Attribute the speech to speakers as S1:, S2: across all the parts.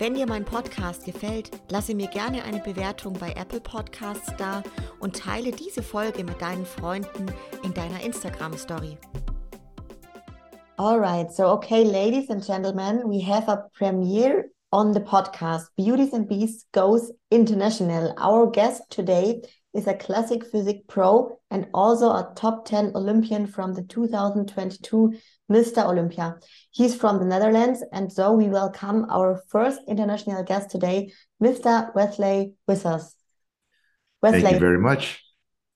S1: Wenn dir mein Podcast gefällt, lasse mir gerne eine Bewertung bei Apple Podcasts da und teile diese Folge mit deinen Freunden in deiner Instagram Story. All right, so okay, ladies and gentlemen, we have a premiere on the podcast Beauties and Beasts Goes International. Our guest today is a classic physique pro and also a top 10 Olympian from the 2022 Mr. Olympia. He's from the Netherlands, and so we welcome our first international guest today, Mr. Wesley Vissers.
S2: Wesley, thank you very much.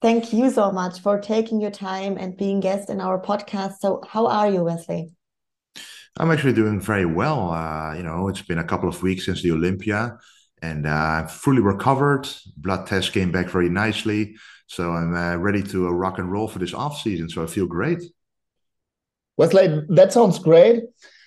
S1: Thank you so much for taking your time and being guest in our podcast. So, how are you, Wesley?
S2: I'm actually doing very well. Uh, you know, it's been a couple of weeks since the Olympia, and uh, fully recovered. Blood test came back very nicely, so I'm uh, ready to uh, rock and roll for this off season. So I feel great.
S3: Wesley, that sounds great.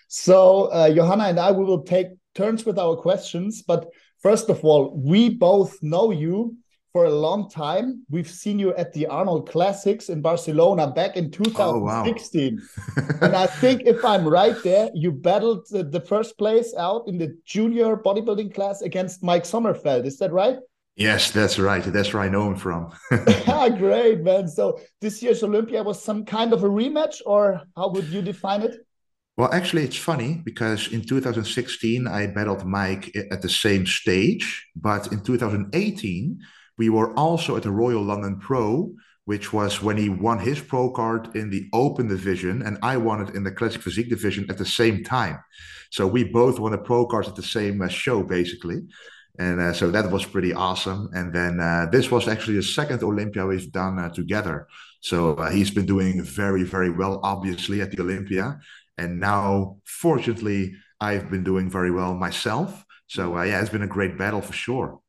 S3: So, uh, Johanna and I, we will take turns with our questions. But first of all, we both know you for a long time. We've seen you at the Arnold Classics in Barcelona back in 2016. Oh, wow. and I think if I'm right there, you battled the, the first place out in the junior bodybuilding class against Mike Sommerfeld. Is that right?
S2: Yes, that's right. That's where I know him from.
S3: ah, great, man. So this year's Olympia was some kind of a rematch, or how would you define it?
S2: Well, actually, it's funny because in 2016, I battled Mike at the same stage. But in 2018, we were also at the Royal London Pro, which was when he won his pro card in the open division, and I won it in the classic physique division at the same time. So we both won the pro cards at the same uh, show, basically and uh, so that was pretty awesome. And then uh, this was actually the second Olympia we've done uh, together. So uh, he's been doing very, very well, obviously, at the Olympia. And now, fortunately, I've been doing very well myself. So uh, yeah, it's been a great battle for sure.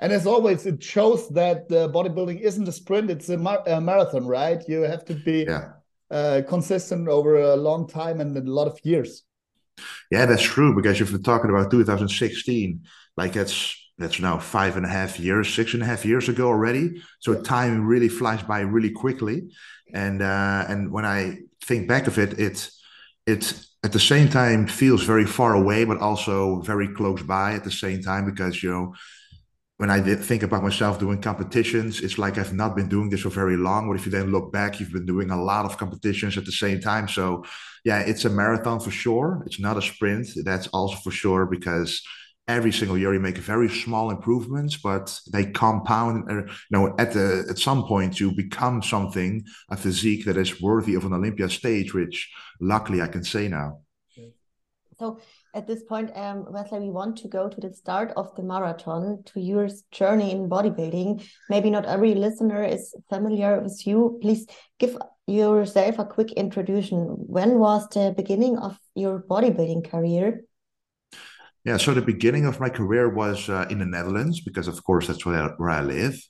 S3: And as always, it shows that bodybuilding isn't a sprint; it's a, mar a marathon, right? You have to be yeah. Uh, consistent over a long time and a lot of years.
S2: Yeah, that's true. Because if we're talking about 2016 like that's that's now five and a half years, six and a half years ago already. So time really flies by really quickly. And uh, and when I think back of it, it it at the same time feels very far away, but also very close by at the same time because you know when I did think about myself doing competitions, it's like I've not been doing this for very long. But if you then look back, you've been doing a lot of competitions at the same time. So yeah, it's a marathon for sure. It's not a sprint. That's also for sure because every single year you make very small improvements but they compound uh, you know at the at some point you become something a physique that is worthy of an olympia stage which luckily i can say now.
S1: So at this point um wesley we want to go to the start of the marathon to your journey in bodybuilding. Maybe not every listener is familiar with you. Please give yourself a quick introduction. When was the beginning of your bodybuilding career
S2: yeah, so the beginning of my career was uh, in the Netherlands because, of course, that's where I, where I live.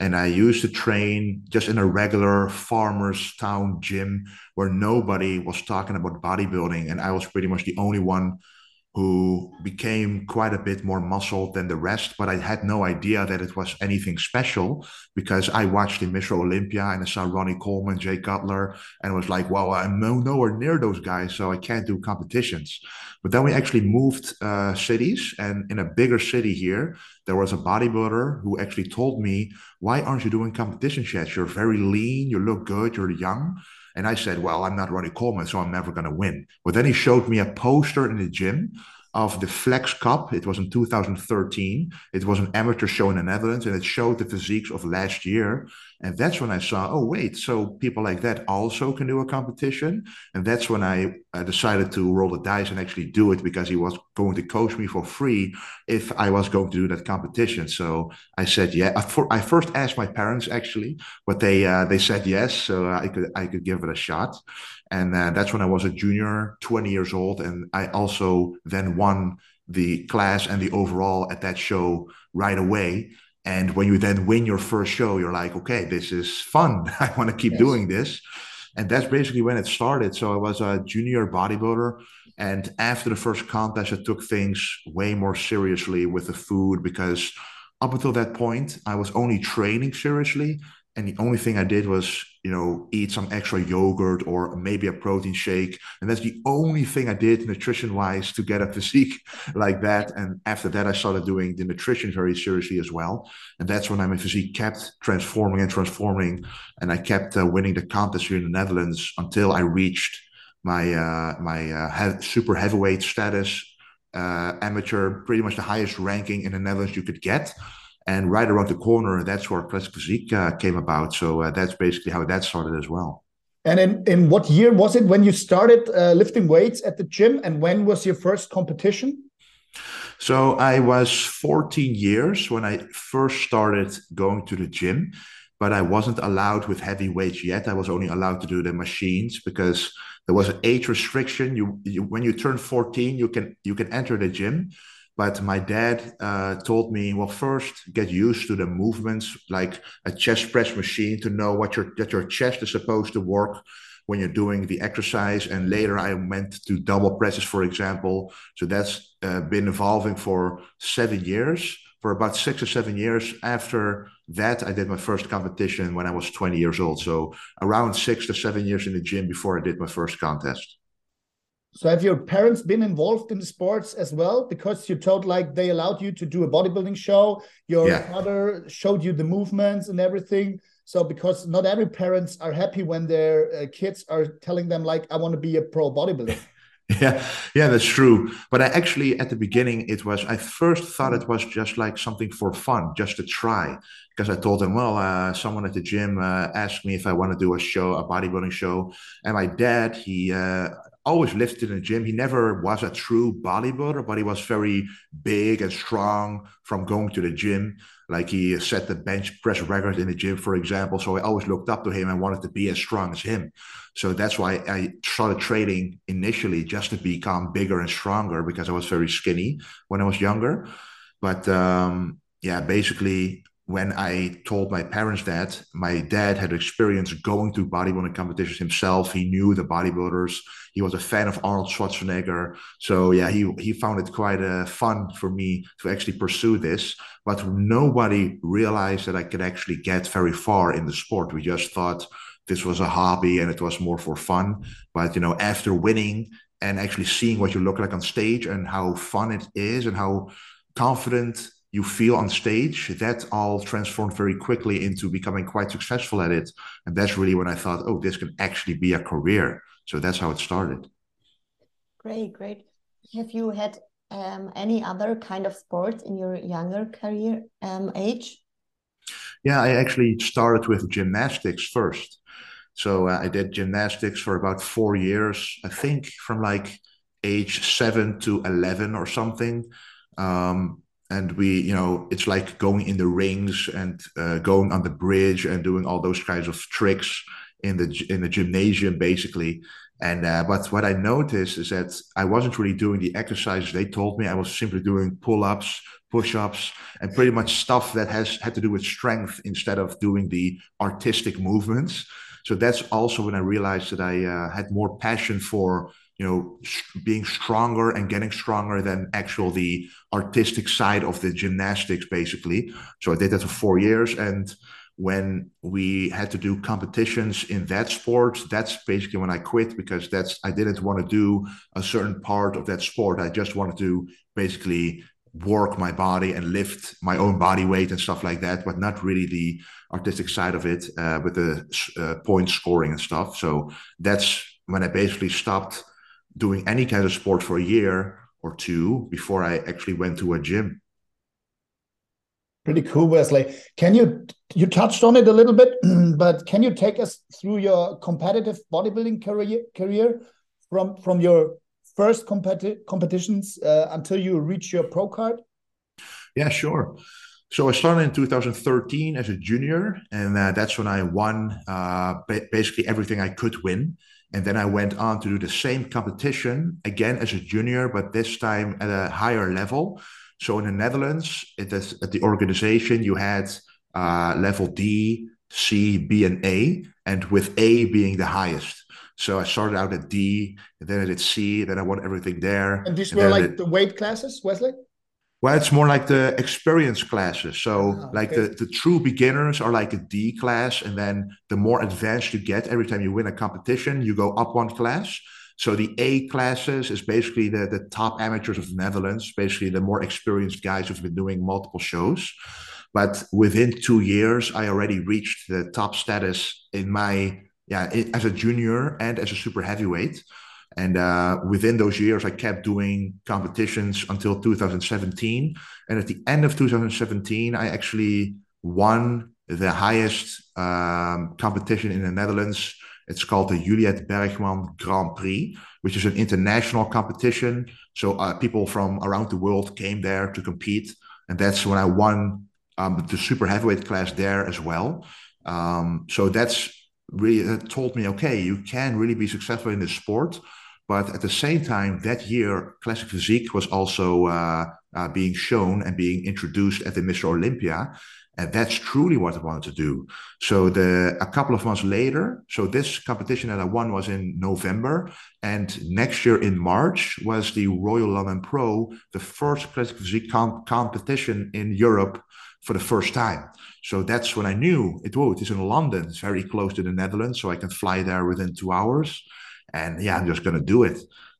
S2: And I used to train just in a regular farmer's town gym where nobody was talking about bodybuilding. And I was pretty much the only one who became quite a bit more muscle than the rest. But I had no idea that it was anything special because I watched the Mr. Olympia and I saw Ronnie Coleman, Jay Cutler, and was like, well, I'm no, nowhere near those guys, so I can't do competitions. But then we actually moved uh, cities, and in a bigger city here, there was a bodybuilder who actually told me, why aren't you doing competitions yet? You're very lean, you look good, you're young. And I said, Well, I'm not Ronnie Coleman, so I'm never going to win. But then he showed me a poster in the gym of the Flex Cup. It was in 2013. It was an amateur show in the Netherlands, and it showed the physiques of last year. And that's when I saw, oh, wait, so people like that also can do a competition. And that's when I, I decided to roll the dice and actually do it because he was going to coach me for free if I was going to do that competition. So I said, yeah. I first asked my parents actually, but they uh, they said yes, so I could I could give it a shot. And uh, that's when I was a junior, 20 years old, and I also then won the class and the overall at that show right away And when you then win your first show, you're like, okay, this is fun. I want to keep yes. doing this. And that's basically when it started. So I was a junior bodybuilder. And after the first contest, I took things way more seriously with the food because up until that point, I was only training seriously and the only thing I did was, you know, eat some extra yogurt or maybe a protein shake. And that's the only thing I did nutrition wise to get a physique like that. And after that, I started doing the nutrition very seriously as well. And that's when my physique kept transforming and transforming. And I kept uh, winning the contest here in the Netherlands until I reached my uh, my uh, super heavyweight status, uh, amateur, pretty much the highest ranking in the Netherlands you could get and right around the corner, that's where Classic Physique uh, came about. So uh, that's basically how that started as well.
S3: And in, in what year was it when you started uh, lifting weights at the gym? And when was your first competition?
S2: So I was 14 years when I first started going to the gym, but I wasn't allowed with heavy weights yet. I was only allowed to do the machines because there was an age restriction. You, you when you turn 14, you can you can enter the gym, but my dad uh, told me, well, first get used to the movements, like a chest press machine, to know what your that your chest is supposed to work when you're doing the exercise. And later, I went to dumbbell presses, for example. So that's uh, been evolving for seven years. For about six or seven years after that, I did my first competition when I was 20 years old. So around six to seven years in the gym before I did my first contest.
S3: So have your parents been involved in sports as well? Because you told like they allowed you to do a bodybuilding show. Your yeah. father showed you the movements and everything. So because not every parents are happy when their uh, kids are telling them like, "I want to be a pro bodybuilder."
S2: yeah, yeah, that's true. But I actually at the beginning it was I first thought it was just like something for fun, just to try. Because I told them, well, uh, someone at the gym uh, asked me if I want to do a show, a bodybuilding show, and my dad he uh, always lifted in the gym. He never was a true bodybuilder, but he was very big and strong from going to the gym. Like he set the bench press record in the gym, for example. So I always looked up to him and wanted to be as strong as him. So that's why I started training initially just to become bigger and stronger because I was very skinny when I was younger. But um, yeah, basically when I told my parents that, my dad had experience going to bodybuilding competitions himself. He knew the bodybuilders. He was a fan of Arnold Schwarzenegger. So yeah, he he found it quite uh, fun for me to actually pursue this. But nobody realized that I could actually get very far in the sport. We just thought this was a hobby and it was more for fun. But you know, after winning and actually seeing what you look like on stage and how fun it is and how confident you feel on stage, that all transformed very quickly into becoming quite successful at it. And that's really when I thought, oh, this can actually be a career. So that's how it started.
S1: Great, great. Have you had um, any other kind of sports in your younger career um, age?
S2: Yeah, I actually started with gymnastics first. So uh, I did gymnastics for about four years, I think from like age seven to 11 or something. Um, and we you know it's like going in the rings and uh, going on the bridge and doing all those kinds of tricks in the in the gymnasium basically. And uh, but what i noticed is that i wasn't really doing the exercises they told me. I was simply doing pull-ups push-ups and pretty much stuff that has had to do with strength instead of doing the artistic movements. So that's also when i realized that i uh, had more passion for you know being stronger and getting stronger than actual the artistic side of the gymnastics basically. So i did that for four years and when we had to do competitions in that sport that's basically when i quit because that's i didn't want to do a certain part of that sport. I just wanted to basically work my body and lift my own body weight and stuff like that but not really the artistic side of it uh, with the uh, point scoring and stuff. So that's when i basically stopped doing any kind of sport for a year or two before I actually went to a gym.
S3: Pretty cool, Wesley. Can you you touched on it a little bit, but can you take us through your competitive bodybuilding career career from from your first competi competitions uh, until you reach your pro card?
S2: Yeah, sure. So I started in 2013 as a junior, and uh, that's when I won uh, basically everything I could win. And then I went on to do the same competition again as a junior, but this time at a higher level. So in the Netherlands, it is, at the organization, you had uh, level D, C, B, and A, and with A being the highest. So I started out at D, then I did C, then I won everything there.
S3: And these and were like the weight classes, Wesley?
S2: Well, it's more like the experience classes. So, oh, like okay. the, the true beginners are like a D class. And then the more advanced you get, every time you win a competition, you go up one class. So, the A classes is basically the, the top amateurs of the Netherlands, basically the more experienced guys who've been doing multiple shows. But within two years, I already reached the top status in my, yeah, as a junior and as a super heavyweight. And uh, within those years, I kept doing competitions until 2017. And at the end of 2017, I actually won the highest um, competition in the Netherlands. It's called the Juliette Bergmann Grand Prix, which is an international competition. So uh, people from around the world came there to compete. And that's when I won um, the super heavyweight class there as well. Um, so that's really that told me, okay, you can really be successful in this sport. But at the same time, that year, Classic Physique was also uh, uh, being shown and being introduced at the Mr. Olympia. And that's truly what I wanted to do. So the a couple of months later, so this competition that I won was in November, and next year in March was the Royal London Pro, the first classic physique com- competition in Europe for the first time. So that's when I knew it. Oh, it is in London. It's very close to the Netherlands, so I can fly there within two hours and yeah, I'm just going to do it.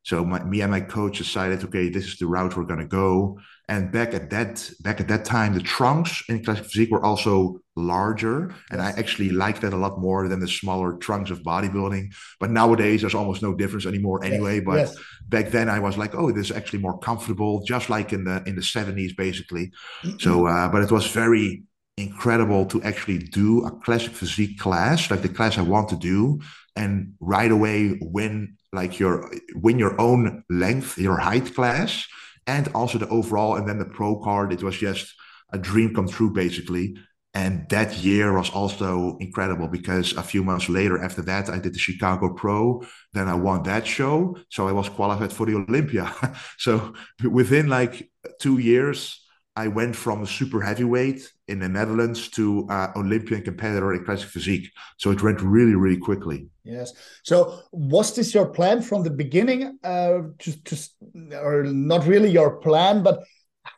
S2: So my, me and my coach decided, okay, this is the route we're going to go. And back at that back at that time, the trunks in classic physique were also larger, and. I actually liked that a lot more than the smaller trunks of bodybuilding. But nowadays, there's almost no difference anymore, anyway. But yes. back then, I was like, oh, this is actually more comfortable, just like in the in the 70s, basically. so, uh, but it was very incredible to actually do a classic physique class, like the class I want to do, and right away win like your win your own length, your height class, and also the overall, and then the pro card. It was just a dream come true, basically. And that year was also incredible because a few months later, after that, I did the Chicago Pro. Then I won that show. So I was qualified for the Olympia. so within like two years, I went from super heavyweight in the Netherlands to uh, Olympian competitor in classic physique. So it went really, really quickly.
S3: Yes. So was this your plan from the beginning? Uh, to, to, or not really your plan, but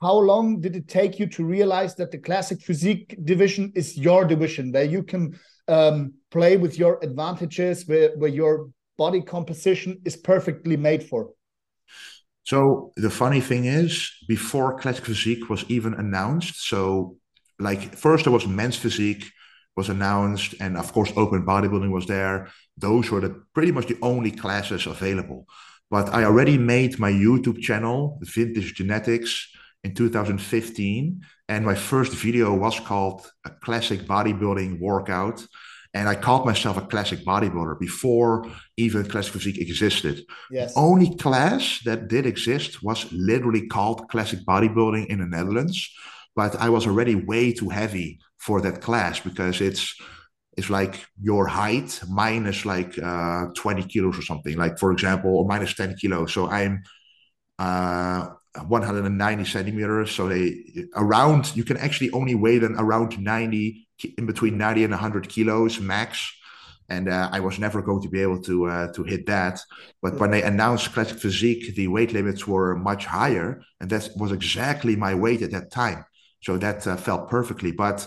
S3: how long did it take you to realize that the classic physique division is your division, where you can um, play with your advantages, where, where your body composition is perfectly made for?
S2: So the funny thing is, before classic physique was even announced, so like first there was men's physique was announced, and of course open bodybuilding was there. Those were the pretty much the only classes available. But I already made my YouTube channel, Vintage Genetics, in 2015, and my first video was called a classic bodybuilding workout and I called myself a classic bodybuilder before even classic physique existed. Yes. The only class that did exist was literally called classic bodybuilding in the Netherlands. But I was already way too heavy for that class because it's it's like your height minus like uh, 20 kilos or something like for example or minus 10 kilos so i'm uh, 190 centimeters so they around you can actually only weigh them around 90 in between 90 and 100 kilos max and uh, I was never going to be able to uh, to hit that. But when they announced classic physique, the weight limits were much higher, and that was exactly my weight at that time. So that uh, felt perfectly. But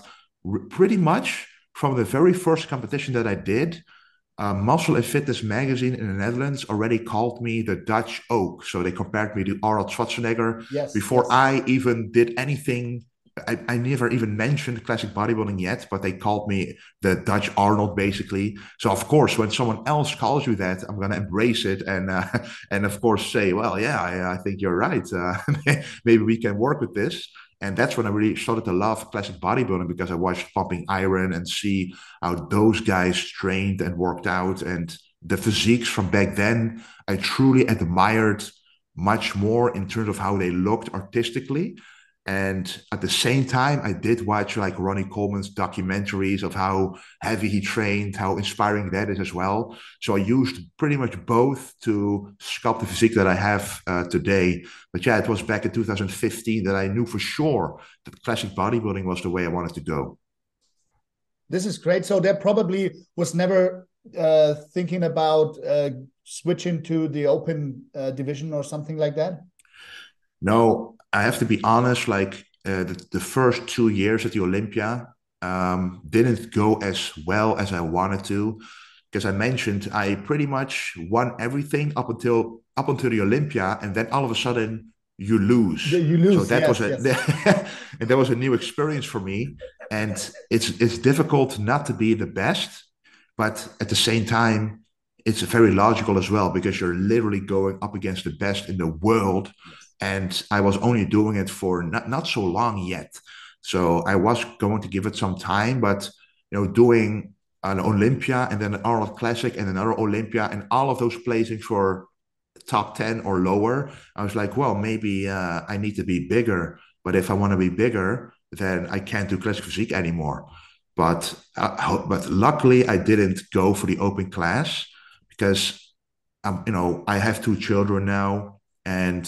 S2: pretty much from the very first competition that I did, uh, Muscle and Fitness magazine in the Netherlands already called me the Dutch Oak. So they compared me to Arnold Schwarzenegger yes, before yes. I even did anything I, I never even mentioned classic bodybuilding yet, but they called me the Dutch Arnold, basically. So of course, when someone else calls you that, I'm gonna embrace it and uh, and of course say, well, yeah, I, I think you're right. Uh, maybe we can work with this. And that's when I really started to love classic bodybuilding because I watched Pumping Iron and see how those guys trained and worked out and the physiques from back then. I truly admired much more in terms of how they looked artistically And at the same time, I did watch like Ronnie Coleman's documentaries of how heavy he trained, how inspiring that is as well. So I used pretty much both to sculpt the physique that I have uh, today. But yeah, it was back in 2015 that I knew for sure that classic bodybuilding was the way I wanted to go.
S3: This is great. So there probably was never uh, thinking about uh, switching to the open uh, division or something like that.
S2: No, I have to be honest. Like uh, the, the first two years at the Olympia um, didn't go as well as I wanted to, because I mentioned I pretty much won everything up until up until the Olympia, and then all of a sudden you lose.
S3: Yeah, you lose.
S2: So that
S3: yes,
S2: was a
S3: yes.
S2: and that was a new experience for me. And it's it's difficult not to be the best, but at the same time, it's very logical as well because you're literally going up against the best in the world. And I was only doing it for not, not so long yet. So I was going to give it some time, but you know, doing an Olympia and then an Arnold Classic and another Olympia and all of those placing for top 10 or lower, I was like, well, maybe uh, I need to be bigger. But if I want to be bigger, then I can't do classic physique anymore. But uh, but luckily, I didn't go for the open class because um, you know I have two children now, and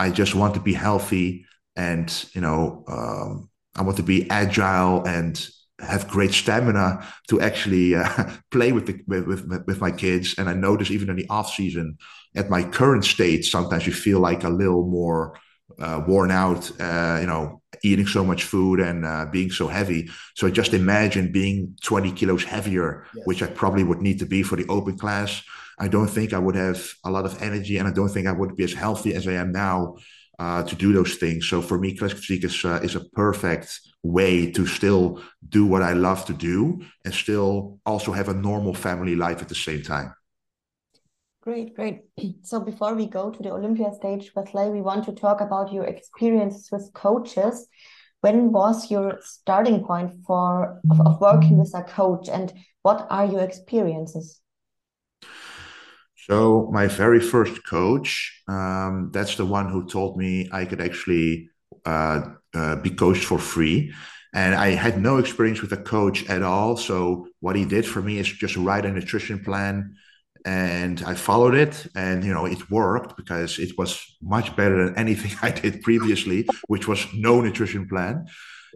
S2: I just want to be healthy, and you know um, I want to be agile and have great stamina to actually uh, play with the with, with my kids. And I notice even in the off season, at my current state, sometimes you feel like a little more uh, worn out. Uh, you know, eating so much food and uh, being so heavy. So just imagine being 20 kilos heavier, yes. which I probably would need to be for the open class. I don't think I would have a lot of energy, and I don't think I would be as healthy as I am now uh, to do those things. So for me, classic physique is uh, is a perfect way to still do what I love to do and still also have a normal family life at the same time.
S1: Great, great. So before we go to the Olympia stage, Wesley, we want to talk about your experiences with coaches. When was your starting point for of, of working with a coach, and what are your experiences?
S2: So my very first coach, um, that's the one who told me I could actually uh, uh, be coached for free. And I had no experience with a coach at all. So what he did for me is just write a nutrition plan, and I followed it, and you know it worked because it was much better than anything I did previously, which was no nutrition plan.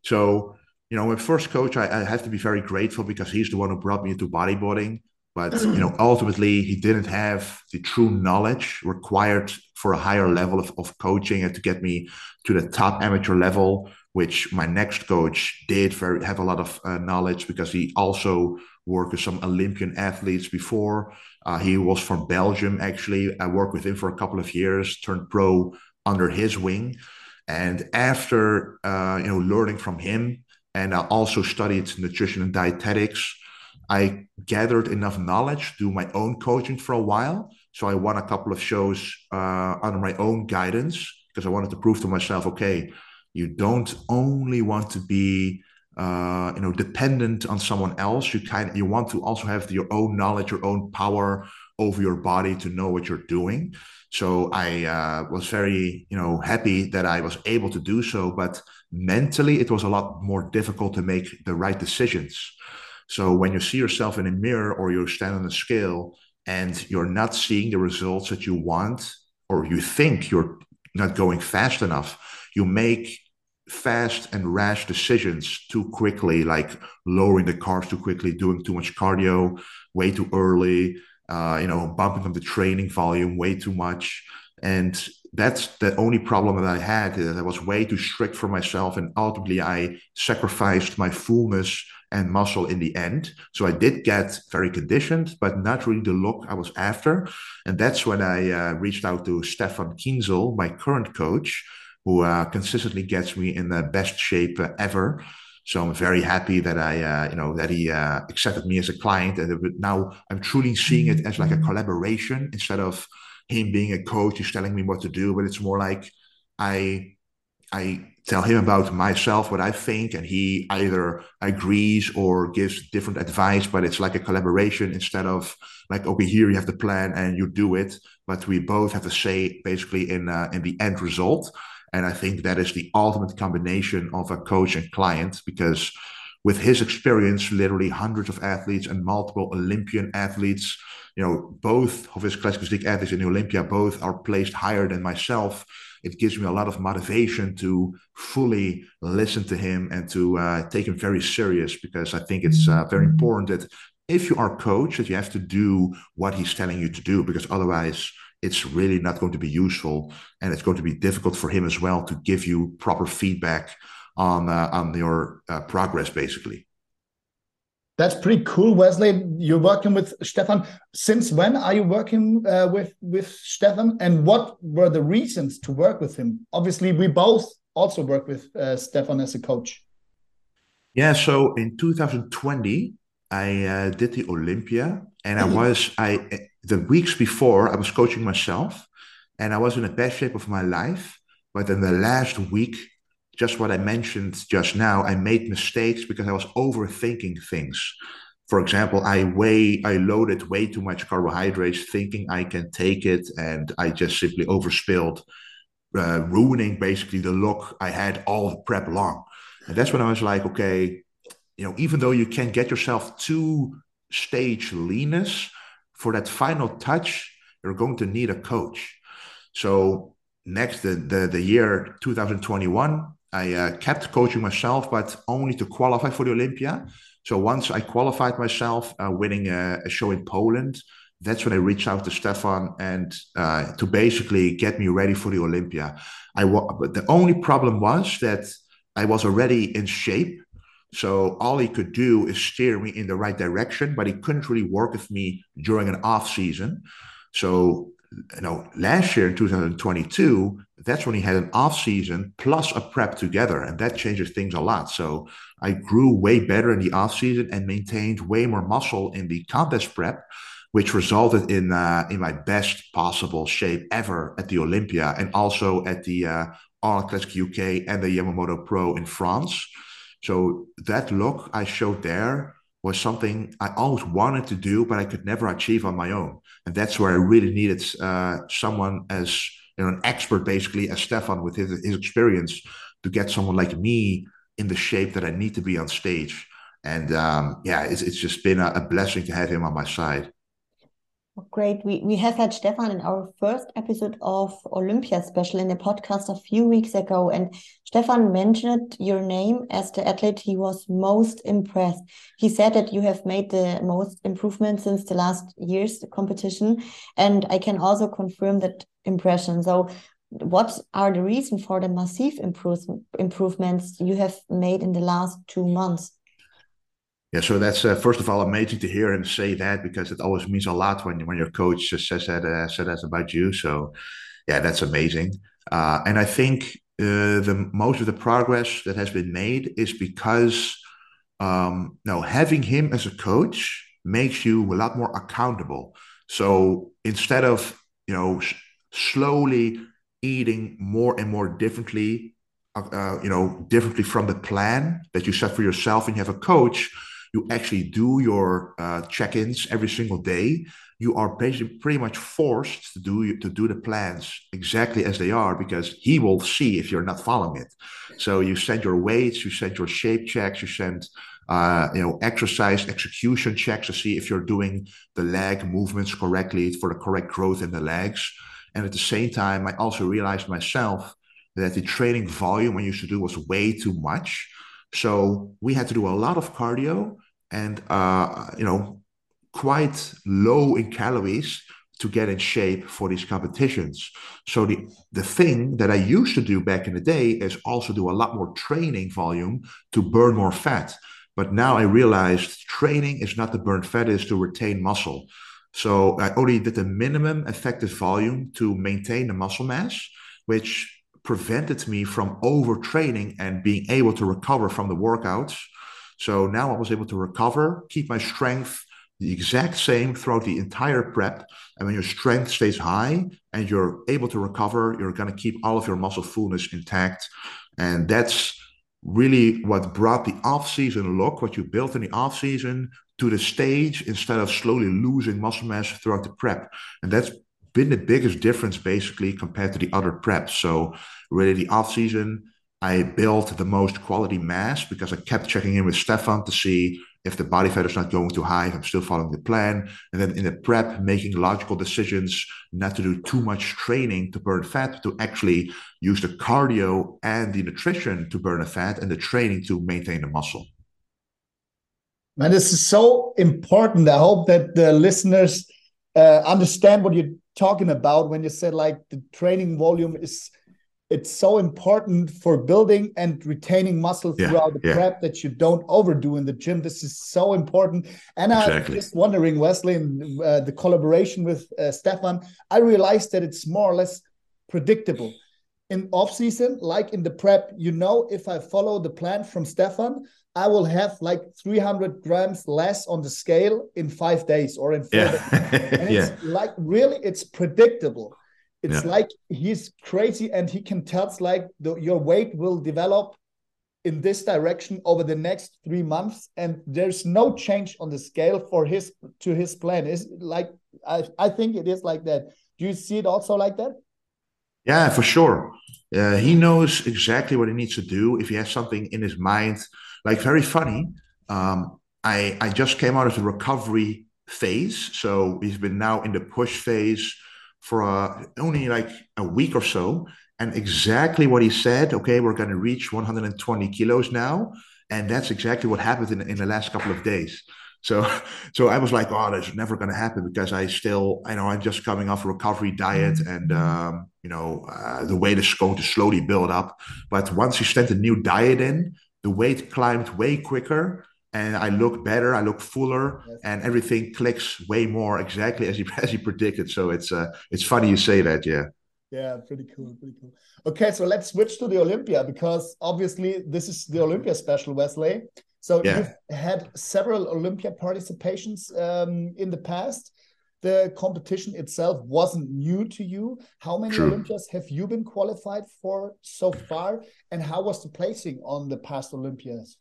S2: So you know, my first coach, I, I have to be very grateful because he's the one who brought me into bodybuilding. But you know, ultimately, he didn't have the true knowledge required for a higher level of, of coaching and to get me to the top amateur level, which my next coach did very have a lot of uh, knowledge because he also worked with some Olympian athletes before. Uh, he was from Belgium, actually. I worked with him for a couple of years, turned pro under his wing. And after uh, you know learning from him, and I also studied nutrition and dietetics, I gathered enough knowledge to do my own coaching for a while. So I won a couple of shows uh, under my own guidance because I wanted to prove to myself, okay, you don't only want to be uh, you know dependent on someone else. You kind you want to also have your own knowledge your own power over your body to know what you're doing. So i uh, was very you know happy that i was able to do so but mentally it was a lot more difficult to make the right decisions so when you see yourself in a mirror or you stand on a scale and you're not seeing the results that you want or you think you're not going fast enough you make fast and rash decisions too quickly, like lowering the carbs too quickly, doing too much cardio way too early, uh, you know, bumping up the training volume way too much. And that's the only problem that I had. That I was way too strict for myself, and ultimately I sacrificed my fullness and muscle in the end. So I did get very conditioned, but not really the look I was after. And that's when I uh, reached out to Stefan Kienzl, my current coach, who uh, consistently gets me in the best shape uh, ever. So I'm very happy that I, uh, you know, that he uh, accepted me as a client, and now I'm truly seeing it as like a collaboration instead of him being a coach he's telling me what to do. But it's more like I, I tell him about myself, what I think, and he either agrees or gives different advice. But it's like a collaboration instead of like, okay, here you have the plan and you do it, but we both have a say basically in uh, in the end result And I think that is the ultimate combination of a coach and client because with his experience, literally hundreds of athletes and multiple Olympian athletes, you know, both of his classic physique athletes in the Olympia, both are placed higher than myself. It gives me a lot of motivation to fully listen to him and to uh, take him very serious because I think it's uh, very important that if you are a coach, that you have to do what he's telling you to do because otherwise it's really not going to be useful and it's going to be difficult for him as well to give you proper feedback on uh, on your uh, progress basically
S3: that's pretty cool wesley. You're working with stefan. Since when are you working uh, with with stefan? And what were the reasons to work with him? Obviously we both also work with uh, stefan as a coach.
S2: Yeah so in 2020 i uh, did the olympia and i was i the weeks before, I was coaching myself and I was in the best shape of my life. But in the last week, just what I mentioned just now, I made mistakes because I was overthinking things. For example, I weigh, I loaded way too much carbohydrates, thinking I can take it, and I just simply overspilled, uh, ruining basically the look I had all prep long. And that's when I was like, okay, you know, even though you can get yourself to stage leanness, for that final touch, you're going to need a coach. So next, the the, the year 2021, I uh, kept coaching myself, but only to qualify for the Olympia. So once I qualified myself, uh, winning a, a, show in Poland, that's when I reached out to Stefan and uh, to basically get me ready for the Olympia. I but the only problem was that I was already in shape so all he could do is steer me in the right direction, but he couldn't really work with me during an off season. So you know, last year in 2022, that's when he had an off season plus a prep together, and that changes things a lot. So I grew way better in the off season and maintained way more muscle in the contest prep, which resulted in uh, in my best possible shape ever at the Olympia and also at the uh, Arnold Classic UK and the Yamamoto Pro in France. So that look I showed there was something I always wanted to do, but I could never achieve on my own. And that's where I really needed uh, someone as you know, an expert, basically, as Stefan with his, his experience, to get someone like me in the shape that I need to be on stage. And um, yeah, it's, it's just been a, a blessing to have him on my side.
S1: Great. We, we have had Stefan in our first episode of Olympia Special in the podcast a few weeks ago. And Stefan mentioned your name as the athlete he was most impressed. He said that you have made the most improvement since the last year's competition. And I can also confirm that impression. So, what are the reasons for the massive improve improvements you have made in the last two months?
S2: Yeah, so that's uh, first of all amazing to hear him say that because it always means a lot when when your coach says that uh, said that about you. So, yeah, that's amazing. Uh, and I think uh, the most of the progress that has been made is because um, no having him as a coach makes you a lot more accountable. So instead of you know slowly eating more and more differently, uh, uh, you know differently from the plan that you set for yourself, and you have a coach you actually do your uh, check-ins every single day, you are pretty much forced to do to do the plans exactly as they are because he will see if you're not following it. So you send your weights, you send your shape checks, you send uh, you know exercise execution checks to see if you're doing the leg movements correctly for the correct growth in the legs. And at the same time, I also realized myself that the training volume I used to do was way too much. So we had to do a lot of cardio and uh, you know quite low in calories to get in shape for these competitions. So the the thing that I used to do back in the day is also do a lot more training volume to burn more fat. But now I realized training is not to burn fat, is to retain muscle. So I only did the minimum effective volume to maintain the muscle mass, which prevented me from overtraining and being able to recover from the workouts so now I was able to recover, keep my strength the exact same throughout the entire prep. And when your strength stays high and you're able to recover, you're going to keep all of your muscle fullness intact. And that's really what brought the off-season look, what you built in the off-season to the stage instead of slowly losing muscle mass throughout the prep. And that's been the biggest difference basically compared to the other preps. So really the off season, I built the most quality mass because I kept checking in with Stefan to see if the body fat is not going too high, if I'm still following the plan. And then in the prep, making logical decisions not to do too much training to burn fat, to actually use the cardio and the nutrition to burn the fat and the training to maintain the muscle.
S3: Man, this is so important. I hope that the listeners uh, understand what you're talking about when you said like the training volume is it's so important for building and retaining muscle yeah, throughout the yeah. prep that you don't overdo in the gym. This is so important. And exactly. I'm just wondering, Wesley, and uh, the collaboration with uh, Stefan, I realized that it's more or less predictable. In off season, like in the prep, you know, if I follow the plan from Stefan, I will have like 300 grams less on the scale in five days or in four yeah. days. And yeah. it's like really, it's predictable. It's yeah. like he's crazy and he can tell like the, your weight will develop in this direction over the next three months and there's no change on the scale for his to his plan. Is like I, I think it is like that. Do you see it also like that?
S2: Yeah for sure. Uh, he knows exactly what he needs to do. If he has something in his mind like very funny. Um, I I just came out of the recovery phase, so he's been now in the push phase for uh, only like a week or so. And exactly what he said. Okay, we're going to reach 120 kilos now, and that's exactly what happened in in the last couple of days. So, so I was like, oh, that's never going to happen because I still, I know, I'm just coming off a recovery diet, mm-hmm. and um, you know, uh, the weight is going to slowly build up. But once you start a new diet in, the weight climbed way quicker and I look better, I look fuller, yes. and everything clicks way more exactly as you as you predicted. So it's uh it's funny you say that, yeah.
S3: Yeah, pretty cool, pretty cool. Okay, so let's switch to the Olympia because obviously this is the Olympia special, Wesley. So yeah. you've had several Olympia participations um, in the past the competition itself wasn't new to you. How many True. Olympias have you been qualified for so far? And how was the placing on the past Olympias?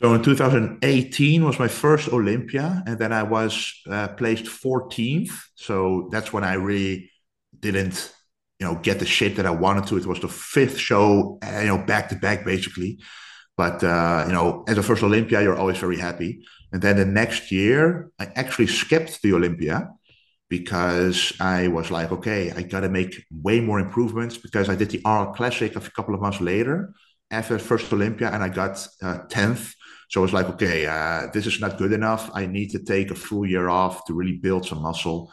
S2: So in 2018 was my first Olympia, and then I was uh, placed 14th. So that's when I really didn't, you know, get the shape that I wanted to. It was the fifth show, uh, you know, back to back basically. But uh, you know, as a first Olympia, you're always very happy. And then the next year, I actually skipped the Olympia because I was like, okay, I got to make way more improvements because I did the Arnold Classic a couple of months later after first Olympia and I got uh, 10th. So I was like, okay, uh, this is not good enough. I need to take a full year off to really build some muscle.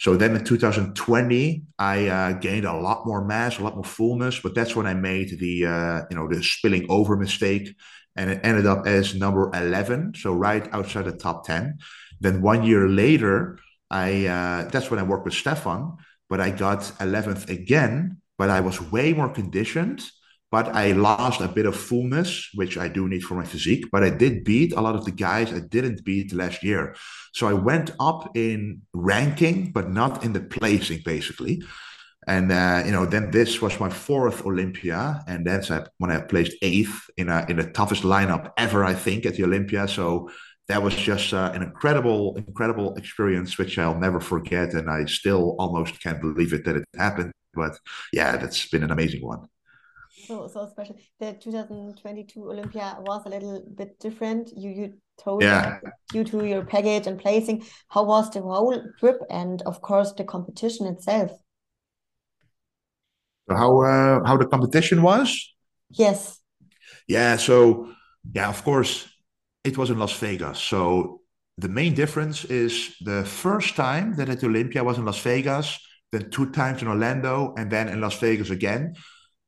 S2: So then in 2020, I uh, gained a lot more mass, a lot more fullness, but that's when I made the uh, you know the spilling over mistake, and it ended up as number 11, so right outside the top 10. Then one year later, I uh, that's when I worked with Stefan, but I got 11th again, but I was way more conditioned. But I lost a bit of fullness, which I do need for my physique. But I did beat a lot of the guys I didn't beat last year. So I went up in ranking, but not in the placing, basically. And uh, you know, then this was my fourth Olympia, and that's when I placed eighth in a, in the toughest lineup ever, I think, at the Olympia. So that was just uh, an incredible, incredible experience, which I'll never forget, and I still almost can't believe it that it happened. But yeah, that's been an amazing one.
S1: So so special. The 2022 Olympia was a little bit different. You you told
S2: yeah.
S1: due to your package and placing. How was the whole trip and of course the competition itself?
S2: how uh, how the competition was?
S1: Yes.
S2: Yeah. So yeah, of course, it was in Las Vegas. So the main difference is the first time that at Olympia was in Las Vegas, then two times in Orlando, and then in Las Vegas again.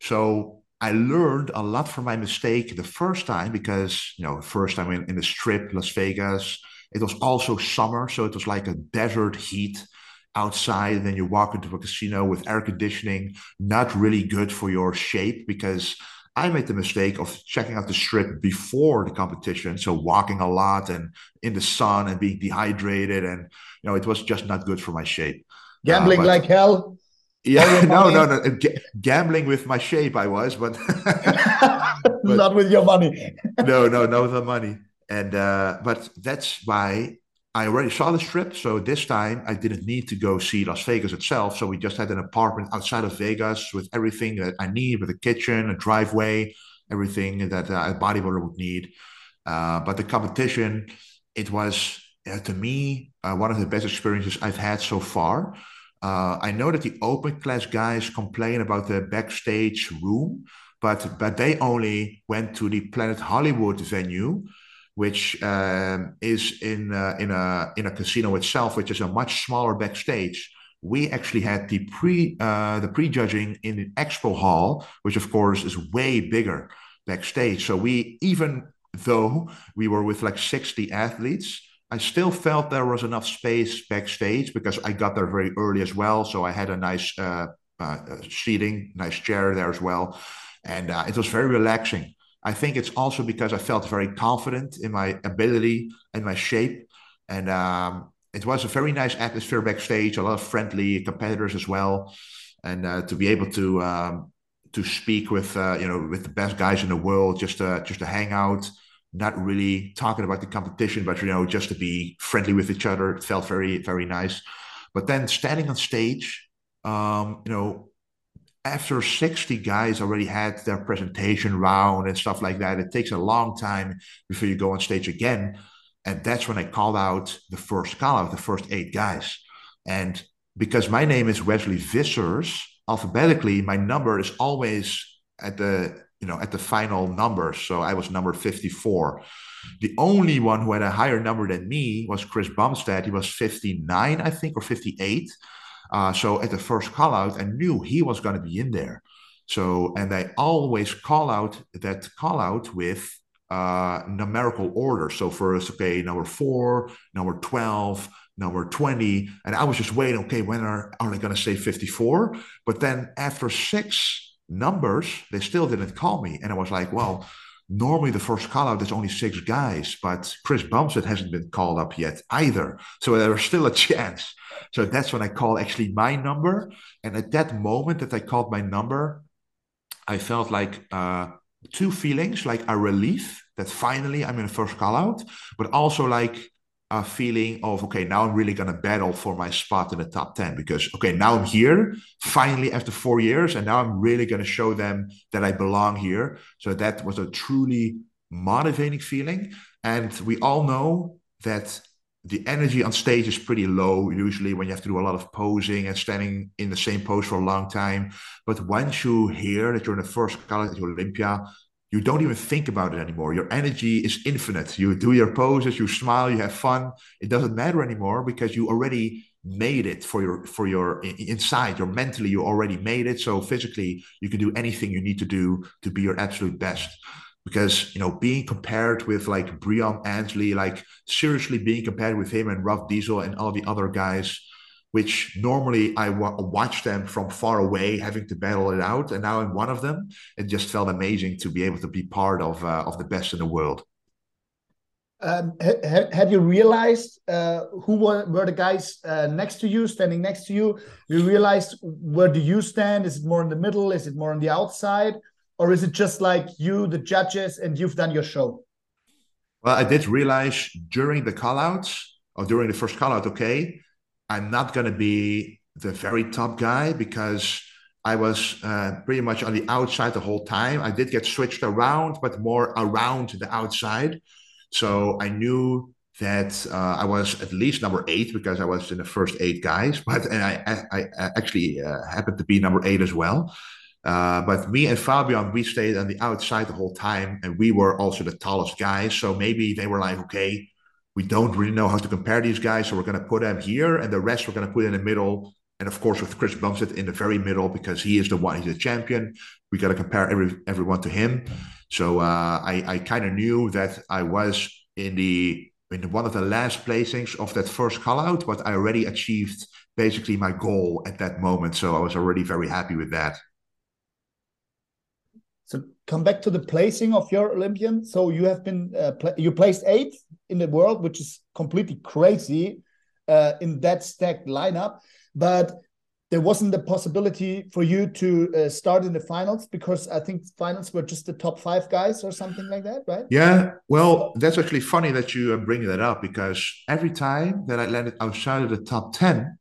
S2: So I learned a lot from my mistake the first time because you know first time in, in the strip Las Vegas. It was also summer, so it was like a desert heat outside and then you walk into a casino with air conditioning not really good for your shape because I made the mistake of checking out the strip before the competition, so walking a lot and in the sun and being dehydrated, and you know it was just not good for my shape.
S3: Gambling uh, but, like hell.
S2: Yeah, no, no, no. G- gambling with my shape, I was, but,
S3: but not with your money.
S2: no, no, not with the money. And uh, but that's why I already saw the strip, so this time I didn't need to go see Las Vegas itself. So we just had an apartment outside of Vegas with everything that I need, with a kitchen, a driveway, everything that a bodybuilder would need. Uh, but the competition, it was uh, to me uh, one of the best experiences I've had so far. Uh, I know that the open class guys complain about the backstage room, but but they only went to the Planet Hollywood venue which um, is in uh, in a in a casino itself, which is a much smaller backstage. We actually had the pre uh, the prejudging in the expo hall, which of course is way bigger backstage. So we even though we were with like 60 athletes, I still felt there was enough space backstage because I got there very early as well. So I had a nice uh, uh, seating, nice chair there as well, and uh, it was very relaxing. I think it's also because I felt very confident in my ability and my shape. And um, it was a very nice atmosphere backstage, a lot of friendly competitors as well. And uh, to be able to um, to speak with uh, you know with the best guys in the world, just to, just to hang out, not really talking about the competition, but you know just to be friendly with each other, it felt very very nice. But then standing on stage, um, you know, after 60 guys already had their presentation round and stuff like that, it takes a long time before you go on stage again. And that's when I called out the first call out, the first eight guys. And because my name is Wesley Vissers, alphabetically, my number is always at the you know at the final number. So I was number 54. The only one who had a higher number than me was Chris Bumstead. He was 59, I think, or 58. Uh, so at the first call out, I knew he was going to be in there. So, and I always call out that call out with uh, numerical order. So first, okay, number four, number 12, number 20. And I was just waiting, okay, when are, are they going to say 54? But then after six numbers, they still didn't call me. And I was like, well, normally the first call out is only six guys, but Chris Bumstead hasn't been called up yet either. So there's still a chance. So that's when I called actually my number. And at that moment that I called my number, I felt like uh, two feelings like a relief that finally I'm in the first call out, but also like a feeling of, okay, now I'm really going to battle for my spot in the top 10 because, okay, now I'm here finally after four years, and now I'm really going to show them that I belong here. So that was a truly motivating feeling. And we all know that the energy on stage is pretty low usually when you have to do a lot of posing and standing in the same pose for a long time. But once you hear that you're in the first color at Olympia, you don't even think about it anymore. Your energy is infinite. You do your poses, you smile, you have fun. It doesn't matter anymore because you already made it for your for your inside your mentally you already made it so physically you can do anything you need to do to be your absolute best because you know being compared with like Breon Ansley, like seriously being compared with him and Ruff Diesel and all the other guys, which normally I w- watch them from far away, having to battle it out, and now I'm one of them. It just felt amazing to be able to be part of uh, of the best in the world.
S3: Um, ha have you realized uh, who were, were the guys uh, next to you, standing next to you? You realized where do you stand? Is it more in the middle? Is it more on the outside? or is it just like you, the judges, and you've done your show?
S2: Well, I did realize during the callouts or during the first callout, okay, I'm not going to be the very top guy because I was uh, pretty much on the outside the whole time. I did get switched around, but more around the outside. So I knew that uh, I was at least number eight because I was in the first eight guys, but and I, I, I actually uh, happened to be number eight as well. Uh, but me and Fabian, we stayed on the outside the whole time, and we were also the tallest guys. So maybe they were like, okay, we don't really know how to compare these guys, so we're going to put them here, and the rest we're going to put in the middle. And of course, with Chris Bumstead in the very middle because he is the one, he's the champion. We got to compare every everyone to him. So uh, I, I kind of knew that I was in the in one of the last placings of that first call out, but I already achieved basically my goal at that moment. So I was already very happy with that.
S3: So come back to the placing of your Olympian. So you have been uh, you placed eighth in the world, which is completely crazy uh, in that stacked lineup. But there wasn't the possibility for you to uh, start in the finals because I think finals were just the top five guys or something like that, right?
S2: Yeah. Well, that's actually funny that you bring that up because every time that I landed outside of the top ten,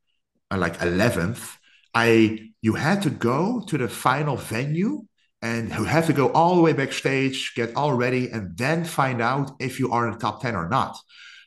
S2: uh, like eleventh, I you had to go to the final venue and who have to go all the way backstage, get all ready, and then find out if you are in the top 10 or not.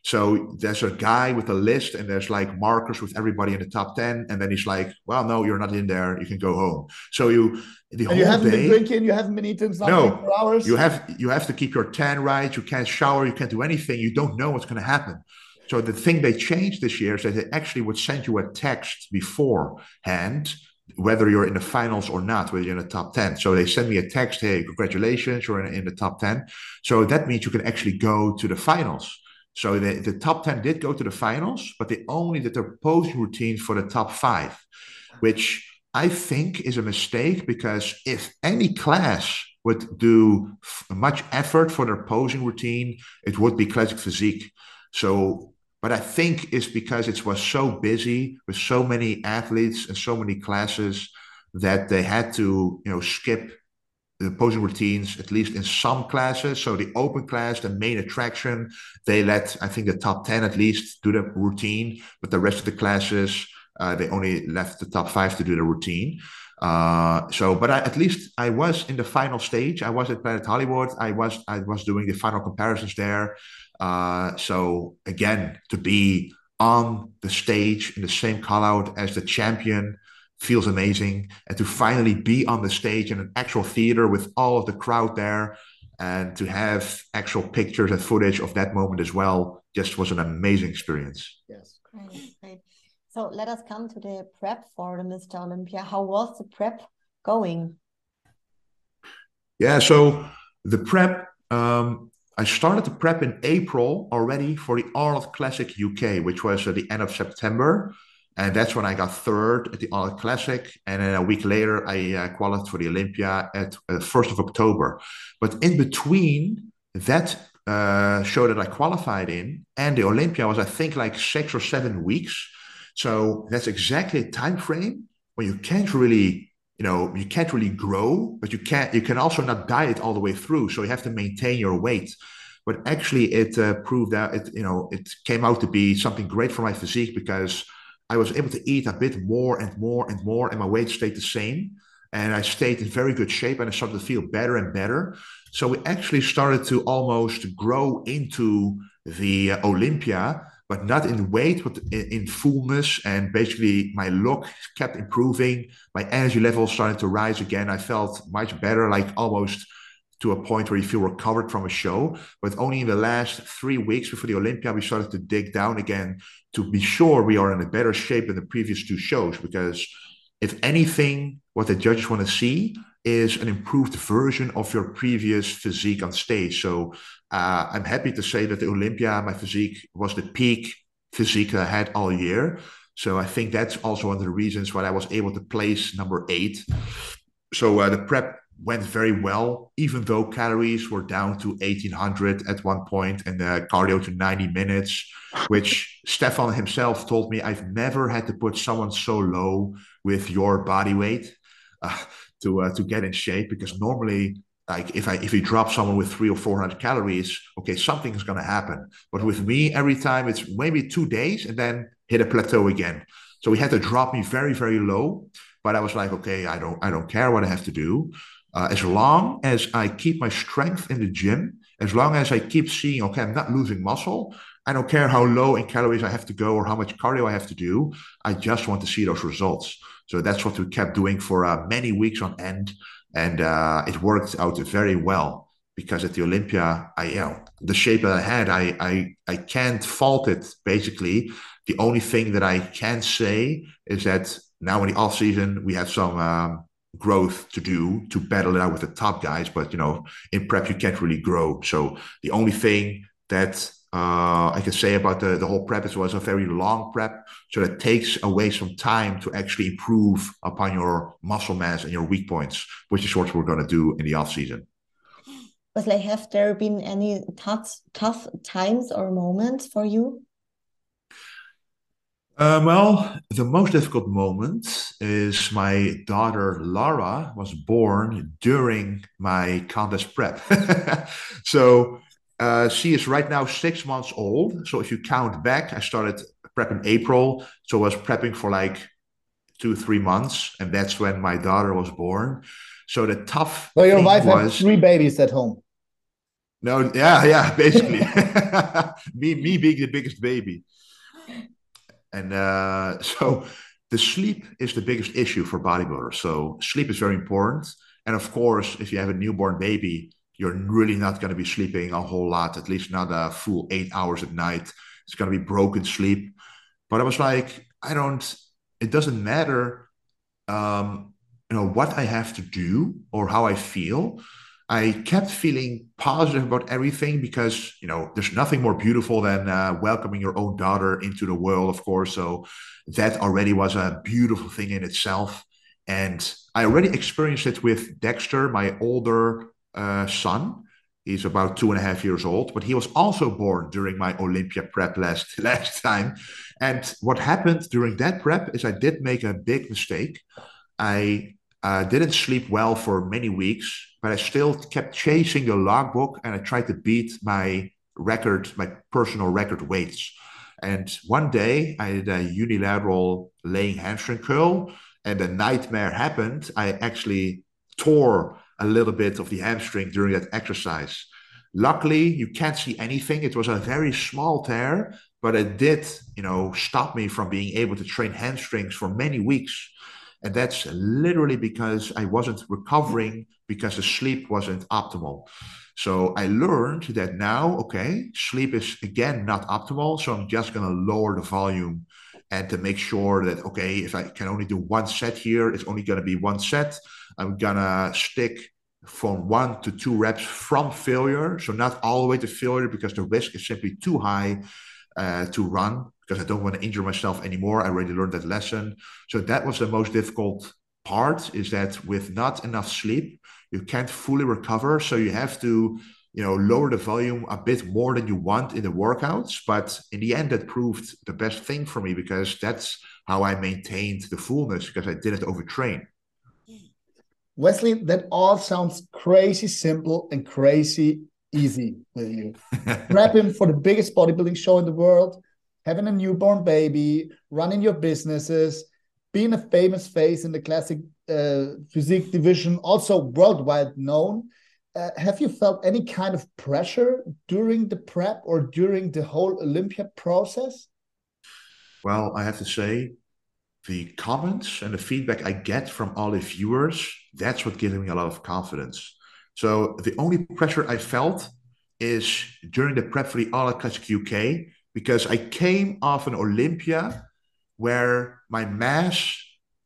S2: So there's a guy with a list, and there's like markers with everybody in the top 10. And then he's like, Well, no, you're not in there. You can go home. So you
S3: the and whole you haven't day, been drinking, you haven't been eating
S2: no, hours. You have you have to keep your tan right. You can't shower, you can't do anything. You don't know what's gonna happen. So the thing they changed this year is that they actually would send you a text beforehand whether you're in the finals or not, whether you're in the top 10. So they send me a text, hey, congratulations, you're in, in the top 10. So that means you can actually go to the finals. So the, the top 10 did go to the finals, but they only did their posing routine for the top five, which I think is a mistake because if any class would do much effort for their posing routine, it would be classic physique. So but I think it's because it was so busy with so many athletes and so many classes that they had to, you know, skip the posing routines at least in some classes. So the open class, the main attraction, they let I think the top ten at least do the routine, but the rest of the classes uh, they only left the top five to do the routine. Uh, so, but I, at least I was in the final stage. I was at Planet Hollywood. I was I was doing the final comparisons there. Uh, so again, to be on the stage in the same call out as the champion feels amazing. And to finally be on the stage in an actual theater with all of the crowd there and to have actual pictures and footage of that moment as well just was an amazing experience.
S1: Yes. Great, great. So let us come to the prep for the Mr. Olympia. How was the prep going?
S2: Yeah, so the prep, um, I started the prep in April already for the Arnold Classic UK, which was at the end of September. And that's when I got third at the Arnold Classic. And then a week later, I uh, qualified for the Olympia at uh, 1st of October. But in between that uh, show that I qualified in and the Olympia was, I think, like six or seven weeks. So that's exactly a time frame when you can't really you know you can't really grow but you can't you can also not diet all the way through. So you have to maintain your weight. But actually it uh, proved that it you know it came out to be something great for my physique because i was able to eat a bit more and more and more and my weight stayed the same. And i stayed in very good shape and i started to feel better and better. So we actually started to almost grow into the uh, olympia but not in weight, but in, in, fullness. And basically, my look kept improving. My energy level started to rise again. I felt much better, like almost to a point where you feel recovered from a show. But only in the last three weeks before the Olympia, we started to dig down again to be sure we are in a better shape than the previous two shows. Because if anything, what the judges want to see is an improved version of your previous physique on stage. So uh, I'm happy to say that the Olympia, my physique was the peak physique I had all year. So I think that's also one of the reasons why I was able to place number eight. So uh, the prep went very well, even though calories were down to 1800 at one point and the cardio to 90 minutes, which Stefan himself told me I've never had to put someone so low with your body weight uh, to uh, to get in shape because normally like if I if you drop someone with three or four hundred calories, okay, something is going to happen. But with me, every time it's maybe two days and then hit a plateau again. So he had to drop me very very low. But I was like, okay, I don't I don't care what I have to do, uh, as long as I keep my strength in the gym, as long as I keep seeing, okay, I'm not losing muscle. I don't care how low in calories I have to go or how much cardio I have to do. I just want to see those results. So that's what we kept doing for uh, many weeks on end and uh, it worked out very well because at the Olympia, I you know the shape that I had, I I I can't fault it. Basically, the only thing that I can say is that now in the off season we have some um, growth to do to battle it out with the top guys. But you know, in prep you can't really grow. So the only thing that uh, I can say about the, the whole prep. It was a very long prep, so that takes away some time to actually improve upon your muscle mass and your weak points, which is what we're going to do in the off season.
S1: But like, have there been any tough tough times or moments for you?
S2: Uh, well, the most difficult moment is my daughter Laura was born during my contest prep. so uh, she is right now six months old. So if you count back, I started prep in April. So I was prepping for like two, three months. And that's when my daughter was born. So the tough.
S3: So your wife was, has three babies at home.
S2: No, yeah, yeah, basically. me, me being the biggest baby. And uh, so the sleep is the biggest issue for bodybuilders. So sleep is very important. And of course, if you have a newborn baby, you're really not going to be sleeping a whole lot, at least not a full eight hours at night. It's going to be broken sleep. But I was like, I don't, it doesn't matter, um, you know, what I have to do or how I feel. I kept feeling positive about everything because, you know, there's nothing more beautiful than uh, welcoming your own daughter into the world, of course. So that already was a beautiful thing in itself. And I already experienced it with Dexter, my older uh, son. He's about two and a half years old, but he was also born during my Olympia prep last last time. And what happened during that prep is I did make a big mistake. I uh, didn't sleep well for many weeks, but I still kept chasing the logbook and I tried to beat my record, my personal record weights. And one day I did a unilateral laying hamstring curl, and a nightmare happened. I actually tore a little bit of the hamstring during that exercise. Luckily, you can't see anything. It was a very small tear, but it did, you know, stop me from being able to train hamstrings for many weeks. And that's literally because I wasn't recovering because the sleep wasn't optimal. So I learned that now, okay, sleep is again not optimal. So I'm just going to lower the volume and to make sure that, okay, if I can only do one set here, it's only going to be one set. I'm to stick from one to two reps from failure. So not all the way to failure because the risk is simply too high uh, to run because I don't want to injure myself anymore. I already learned that lesson. So that was the most difficult part is that with not enough sleep, you can't fully recover. So you have to, you know, lower the volume a bit more than you want in the workouts. But in the end, that proved the best thing for me because that's how I maintained the fullness because I didn't overtrain.
S3: Wesley, that all sounds crazy simple and crazy easy with you. Prepping for the biggest bodybuilding show in the world, having a newborn baby, running your businesses, being a famous face in the classic uh, physique division, also worldwide known. Uh, have you felt any kind of pressure during the prep or during the whole Olympia process?
S2: Well, I have to say, the comments and the feedback I get from all the viewers, that's what gives me a lot of confidence. So the only pressure I felt is during the prep for the Arnold Classic UK because I came off an Olympia where my mass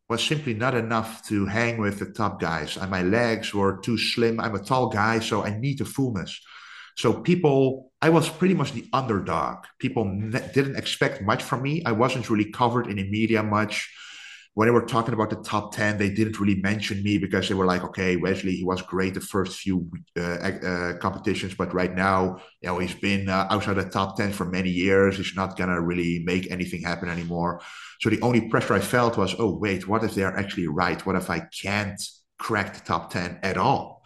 S2: was simply not enough to hang with the top guys, and my legs were too slim. I'm a tall guy, so I need the fullness. So people, I was pretty much the underdog. People ne- didn't expect much from me. I wasn't really covered in the media much when they were talking about the top 10, they didn't really mention me because they were like, okay, Wesley, he was great the first few uh, uh, competitions, but right now, you know, he's been uh, outside the top 10 for many years. He's not going to really make anything happen anymore. So the only pressure I felt was, oh, wait, what if they're actually right? What if I can't crack the top 10 at all?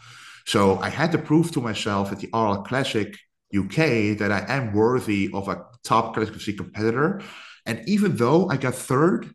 S2: So I had to prove to myself at the Arnold Classic UK that I am worthy of a top classic competitor. And even though I got third,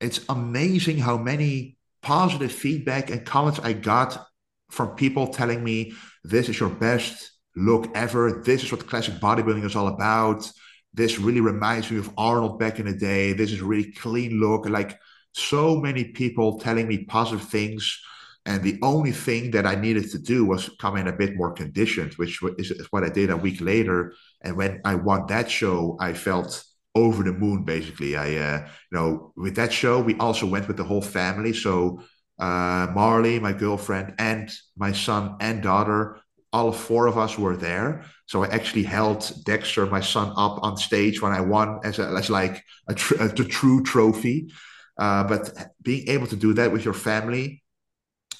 S2: it's amazing how many positive feedback and comments I got from people telling me this is your best look ever. This is what classic bodybuilding is all about. This really reminds me of Arnold back in the day. This is a really clean look. Like so many people telling me positive things. And the only thing that I needed to do was come in a bit more conditioned, which is what I did a week later. And when I won that show, I felt over the moon basically. I uh, you know with that show we also went with the whole family. So uh, marley my girlfriend and my son and daughter all four of us were there. So i actually held dexter my son up on stage when i won as, a, as like a, tr- a, true trophy. Uh, but being able to do that with your family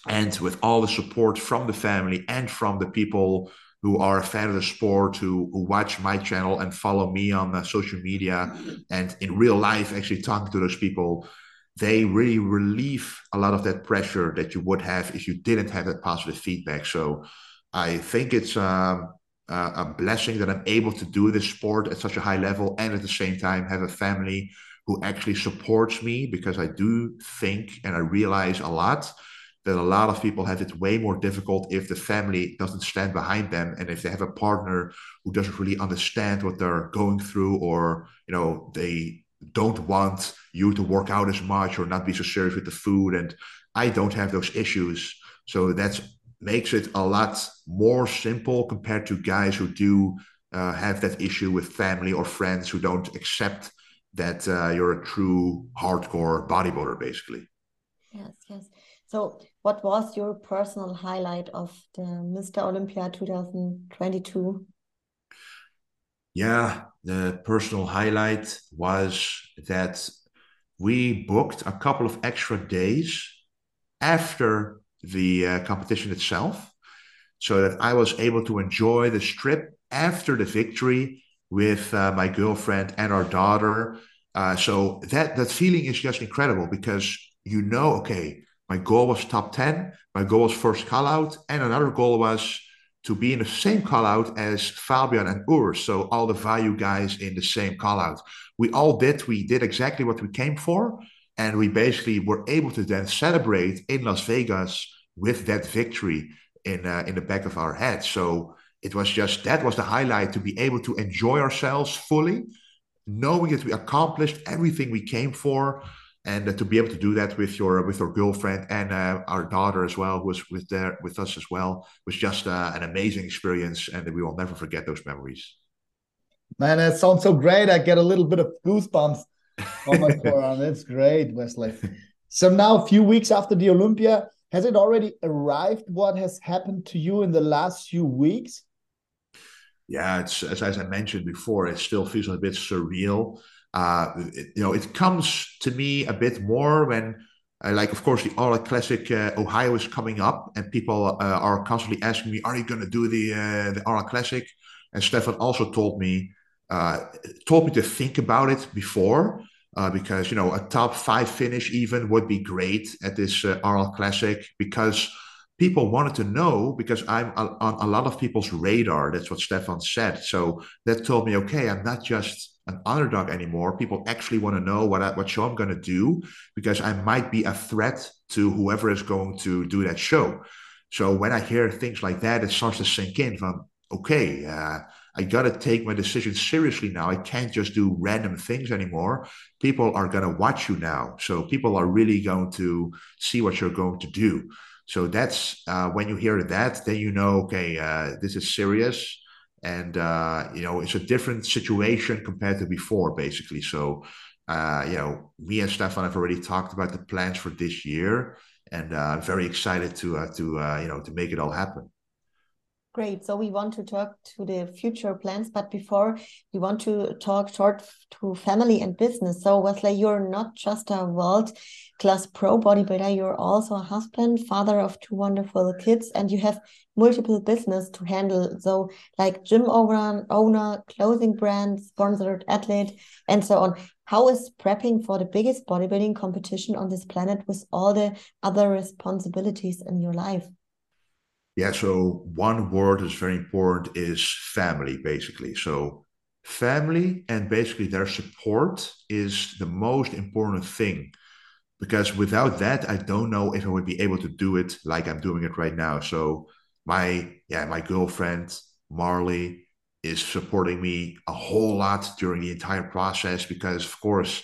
S2: and with all the support from the family and from the people who are a fan of the sport who, who watch my channel and follow me on uh, social media and in real life actually talking to those people they really relieve a lot of that pressure that you would have if you didn't have that positive feedback. So I think it's um, a blessing that I'm able to do this sport at such a high level and at the same time have a family who actually supports me because I do think and I realize a lot that a lot of people have it way more difficult if the family doesn't stand behind them and if they have a partner who doesn't really understand what they're going through or you know they don't want you to work out as much or not be so serious with the food. And i don't have those issues. So that makes it a lot more simple compared to guys who do uh, have that issue with family or friends who don't accept that uh, you're a true hardcore bodybuilder basically.
S1: Yes yes. So what was your personal highlight of the mr olympia 2022
S2: yeah, the personal highlight was that we booked a couple of extra days after the uh, competition itself so that I was able to enjoy the strip after the victory with uh, my girlfriend and our daughter. Uh, so that that feeling is just incredible because you know, okay, my goal was top ten, my goal was first call out, and another goal was to be in the same call out as Fabian and Ur. So all the value guys in the same call out. We all did, we did exactly what we came for. And we basically were able to then celebrate in Las Vegas with that victory in uh, in the back of our head. So it was just that was the highlight to be able to enjoy ourselves fully, knowing that we accomplished everything we came for and to be able to do that with your with your girlfriend and uh, our daughter as well who was with there with us as well was just uh, an amazing experience and we will never forget those memories.
S3: Man that sounds so great. I get a little bit of goosebumps on my forearm. That's great wesley. So now a few weeks after the olympia has it already arrived? What has happened to you in the last few weeks?
S2: Yeah it's as, as i mentioned before it still feels a bit surreal uh, it, you know, it comes to me a bit more when, uh, like, of course, the Arnold Classic uh, Ohio is coming up, and people uh, are constantly asking me, "Are you going to do the uh, the Arnold Classic?" And Stefan also told me uh, told me to think about it before. because you know a top five finish even would be great at this uh, Classic because people wanted to know because I'm on a lot of people's radar. That's what Stefan said. So that told me, okay, I'm not just an underdog anymore. People actually want to know what I, what show I'm going to do because I might be a threat to whoever is going to do that show. So when I hear things like that, it starts to sink in. From okay, uh, I got to take my decision seriously now. I can't just do random things anymore. People are going to watch you now, so people are really going to see what you're going to do. So that's uh, when you hear that, then you know, okay, uh, this is serious and uh, you know it's a different situation compared to before basically so uh, you know me and stefan have already talked about the plans for this year and uh, i'm very excited to uh, to uh, you know to make it all happen
S1: Great. So we want to talk to the future plans, but before we want to talk short to family and business. So Wesley, you're not just a world class pro bodybuilder, you're also a husband, father of two wonderful kids, and you have multiple business to handle. So like gym owner, owner, clothing brand, sponsored athlete, and so on. How is prepping for the biggest bodybuilding competition on this planet with all the other responsibilities in your life?
S2: Yeah, so one word that's very important is family, basically. So family and basically their support is the most important thing because without that i don't know if i would be able to do it like i'm doing it right now. So my yeah my girlfriend marley is supporting me a whole lot during the entire process because of course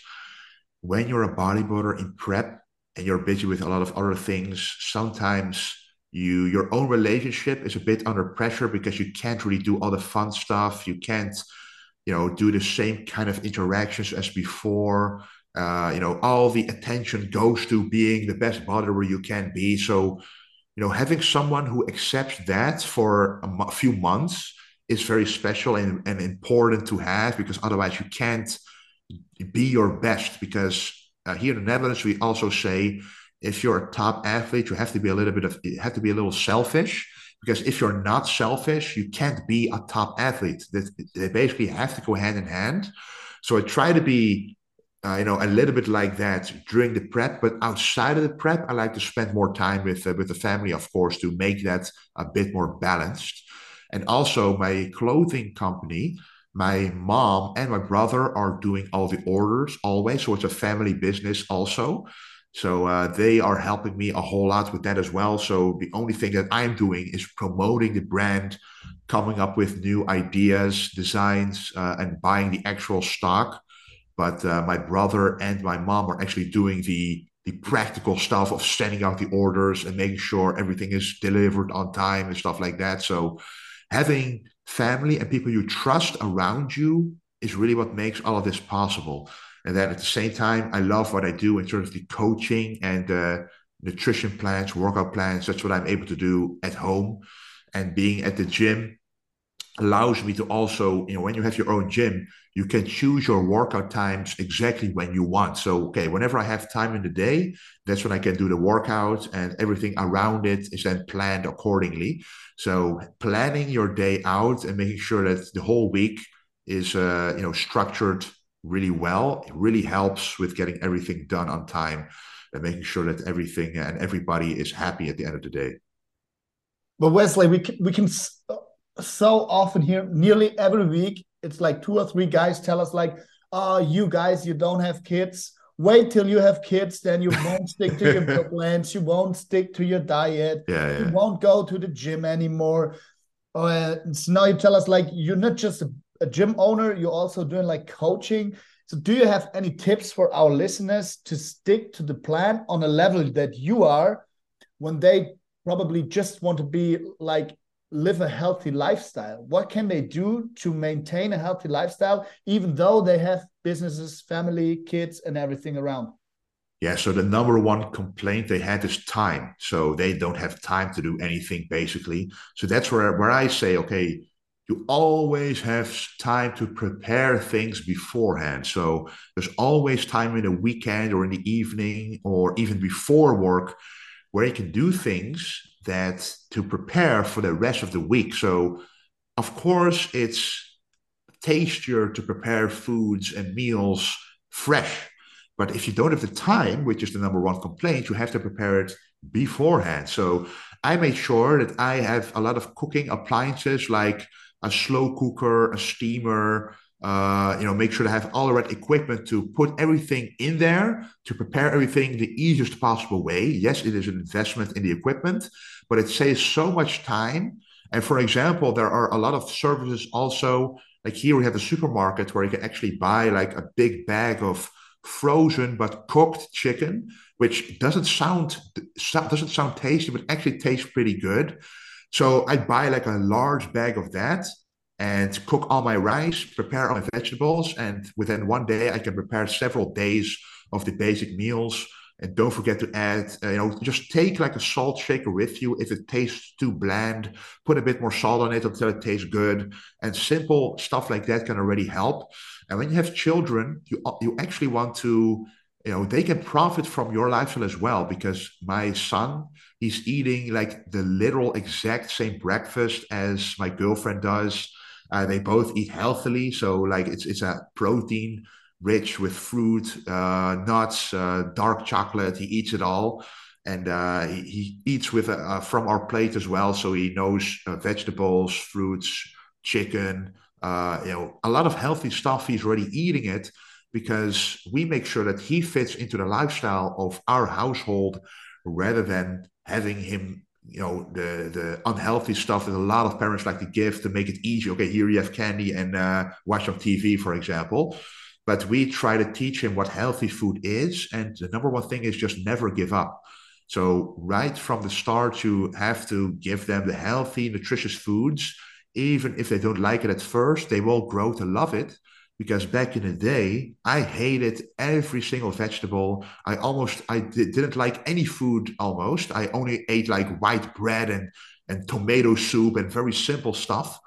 S2: when you're a bodybuilder in prep and you're busy with a lot of other things sometimes you your own relationship is a bit under pressure because you can't really do all the fun stuff. You can't you know do the same kind of interactions as before uh, you know all the attention goes to being the best bodybuilder you can be so you know having someone who accepts that for a few months is very special and, and important to have because otherwise you can't be your best because uh, here in the netherlands we also say if you're a top athlete, you have to be a little bit of you have to be a little selfish because if you're not selfish, you can't be a top athlete. That they basically have to go hand in hand. So I try to be uh, you know, a little bit like that during the prep. But outside of the prep, I like to spend more time with uh, with the family, of course, to make that a bit more balanced. And also, my clothing company, my mom and my brother are doing all the orders always, so it's a family business also. So uh, they are helping me a whole lot with that as well. So the only thing that I'm doing is promoting the brand, coming up with new ideas, designs, uh, and buying the actual stock but uh, my brother and my mom are actually doing the the practical stuff of sending out the orders and making sure everything is delivered on time and stuff like that. So having family and people you trust around you is really what makes all of this possible. And then at the same time, I love what I do in terms of the coaching and uh, nutrition plans, workout plans. That's what I'm able to do at home. And being at the gym allows me to also, you know, when you have your own gym, you can choose your workout times exactly when you want. So, okay, whenever I have time in the day, that's when I can do the workout and everything around it is then planned accordingly. So, planning your day out and making sure that the whole week is, uh, you know, structured really well, it really helps with getting everything done on time and making sure that everything and everybody is happy at the end of the day.
S3: But Wesley, we can, we can so often here, nearly every week it's like two or three guys tell us like oh you guys you don't have kids. Wait till you have kids then you won't stick to your plans you won't stick to your diet
S2: yeah, yeah.
S3: you won't go to the gym anymore. Uh, so now you tell us like you're not just a, a gym owner you're also doing like coaching. So do you have any tips for our listeners to stick to the plan on a level that you are when they probably just want to be like live a healthy lifestyle? What can they do to maintain a healthy lifestyle, even though they have businesses, family, kids, and everything around?
S2: Yeah, so the number one complaint they had is time. So they don't have time to do anything basically. So that's where, where I say, okay, you always have time to prepare things beforehand. So there's always time in the weekend or in the evening or even before work where you can do things that to prepare for the rest of the week. So, of course, it's tastier to prepare foods and meals fresh. But if you don't have the time, which is the number one complaint, you have to prepare it beforehand. So I made sure that I have a lot of cooking appliances like a slow cooker, a steamer, uh, you know, make sure to have all the right equipment to put everything in there to prepare everything the easiest possible way. Yes, it is an investment in the equipment, but it saves so much time. And for example, there are a lot of services also. Like here, we have a supermarket where you can actually buy like a big bag of frozen but cooked chicken, which doesn't sound doesn't sound tasty, but actually tastes pretty good. So I buy like a large bag of that and cook all my rice, prepare all my vegetables, and within one day I can prepare several days of the basic meals. And don't forget to add, uh, you know, just take like a salt shaker with you. If it tastes too bland, put a bit more salt on it until it tastes good. And simple stuff like that can already help. And when you have children, you you actually want to, you know, they can profit from your lifestyle as well. Because my son, he's eating like the literal exact same breakfast as my girlfriend does uh, they both eat healthily, so like it's it's a protein rich with fruit, uh, nuts, uh, dark chocolate. He eats it all, and uh, he, he, eats with uh, from our plate as well. So he knows uh, vegetables, fruits, chicken. you know, a lot of healthy stuff. He's already eating it because we make sure that he fits into the lifestyle of our household rather than having him you know the the unhealthy stuff that a lot of parents like to give to make it easy. Okay here you have candy and uh, watch on tv for example. But we try to teach him what healthy food is and the number one thing is just never give up. So right from the start you have to give them the healthy nutritious foods. Even if they don't like it at first they will grow to love it because back in the day i hated every single vegetable. I almost i didn't like any food almost. I only ate like white bread and and tomato soup and very simple stuff.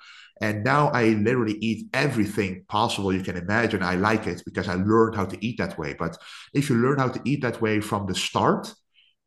S2: And now i literally eat everything possible you can imagine. I like it because i learned how to eat that way. But if you learn how to eat that way from the start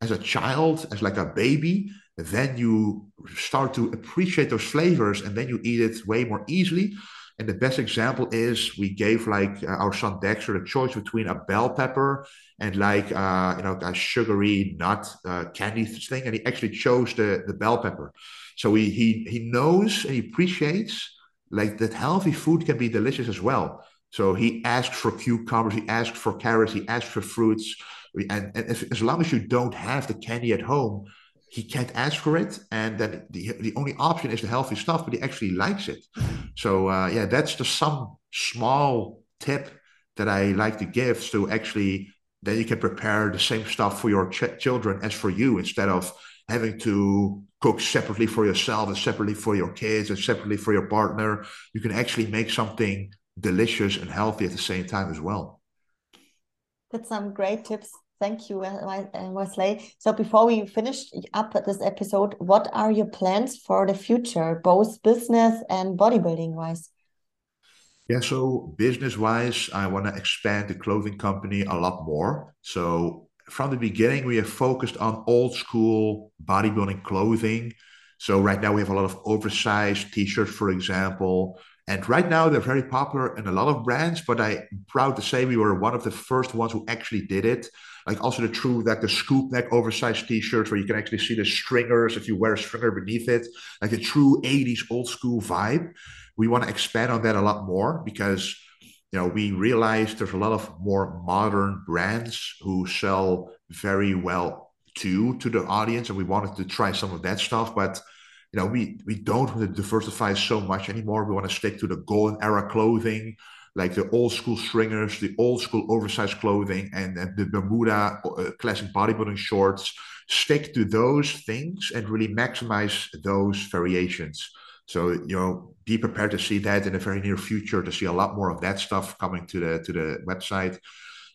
S2: as a child as like a baby then you start to appreciate those flavors and then you eat it way more easily And the best example is we gave like uh, our son Dexter the choice between a bell pepper and like uh, you know a sugary nut uh, candy thing, and he actually chose the the bell pepper. So he he he knows and he appreciates like that healthy food can be delicious as well. So he asked for cucumbers, he asked for carrots, he asked for fruits, and, and as long as you don't have the candy at home, he can't ask for it, and then the the only option is the healthy stuff, but he actually likes it. So uh, yeah, that's just some small tip that I like to give to actually then you can prepare the same stuff for your ch- children as for you instead of having to cook separately for yourself and separately for your kids and separately for your partner. You can actually make something delicious and healthy at the same time as well.
S1: That's some great tips. Thank you, uh, Wesley. So before we finish up this episode, what are your plans for the future, both business and bodybuilding wise?
S2: Yeah, so business wise, I want to expand the clothing company a lot more. So from the beginning, we have focused on old school bodybuilding clothing. So right now we have a lot of oversized t-shirts, for example. And right now they're very popular in a lot of brands, but I'm proud to say we were one of the first ones who actually did it like also the true like the scoop neck oversized t-shirts where you can actually see the stringers if you wear a stringer beneath it. Like a true 80s old school vibe. We want to expand on that a lot more because you know we realize there's a lot of more modern brands who sell very well too to the audience and we wanted to try some of that stuff but you know we we don't want to diversify so much anymore. We want to stick to the golden era clothing like the old school stringers, the old school oversized clothing, and, and the Bermuda uh, classic bodybuilding shorts. Stick to those things and really maximize those variations. So you know, be prepared to see that in the very near future. To see a lot more of that stuff coming to the to the website.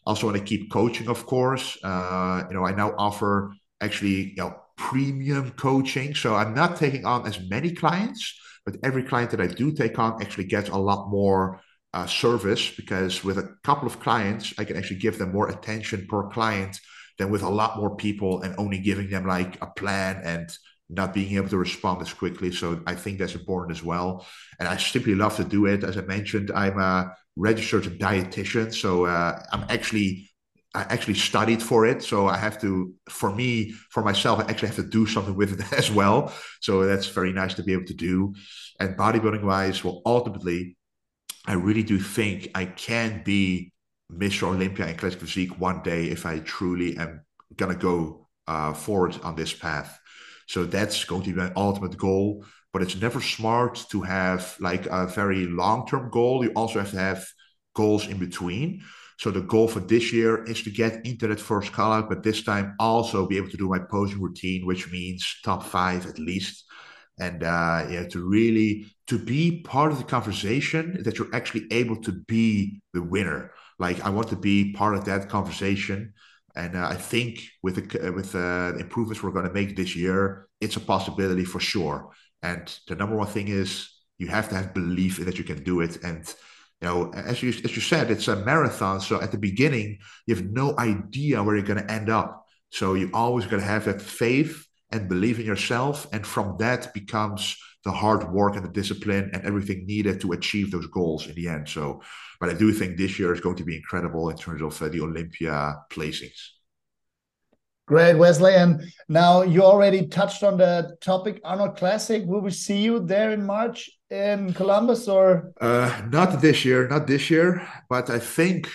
S2: Also, want to keep coaching, of course. Uh, you know, I now offer actually you know premium coaching. So I'm not taking on as many clients, but every client that I do take on actually gets a lot more uh, service because with a couple of clients, I can actually give them more attention per client than with a lot more people and only giving them like a plan and not being able to respond as quickly. So I think that's important as well. And I simply love to do it. As I mentioned, I'm a registered dietitian. So uh, I'm actually I actually studied for it. So I have to, for me, for myself, I actually have to do something with it as well. So that's very nice to be able to do. And bodybuilding wise, well, ultimately, I really do think I can be Mr. Olympia in classic physique one day if I truly am gonna go uh, forward on this path. So that's going to be my ultimate goal. But it's never smart to have like a very long-term goal. You also have to have goals in between. So the goal for this year is to get into that first call out, but this time also be able to do my posing routine, which means top five at least and uh, yeah, to really to be part of the conversation that you're actually able to be the winner. Like I want to be part of that conversation, and uh, I think with the with uh, the improvements we're going to make this year, it's a possibility for sure. And the number one thing is you have to have belief in that you can do it. And you know, as you as you said, it's a marathon. So at the beginning, you have no idea where you're going to end up. So you always got to have that faith and believe in yourself. And from that becomes the hard work and the discipline and everything needed to achieve those goals in the end. So, but I do think this year is going to be incredible in terms of uh, the Olympia placings.
S3: Great, Wesley. And now you already touched on the topic Arnold Classic. Will we see you there in March in Columbus or?
S2: Uh, not this year, not this year. But I think,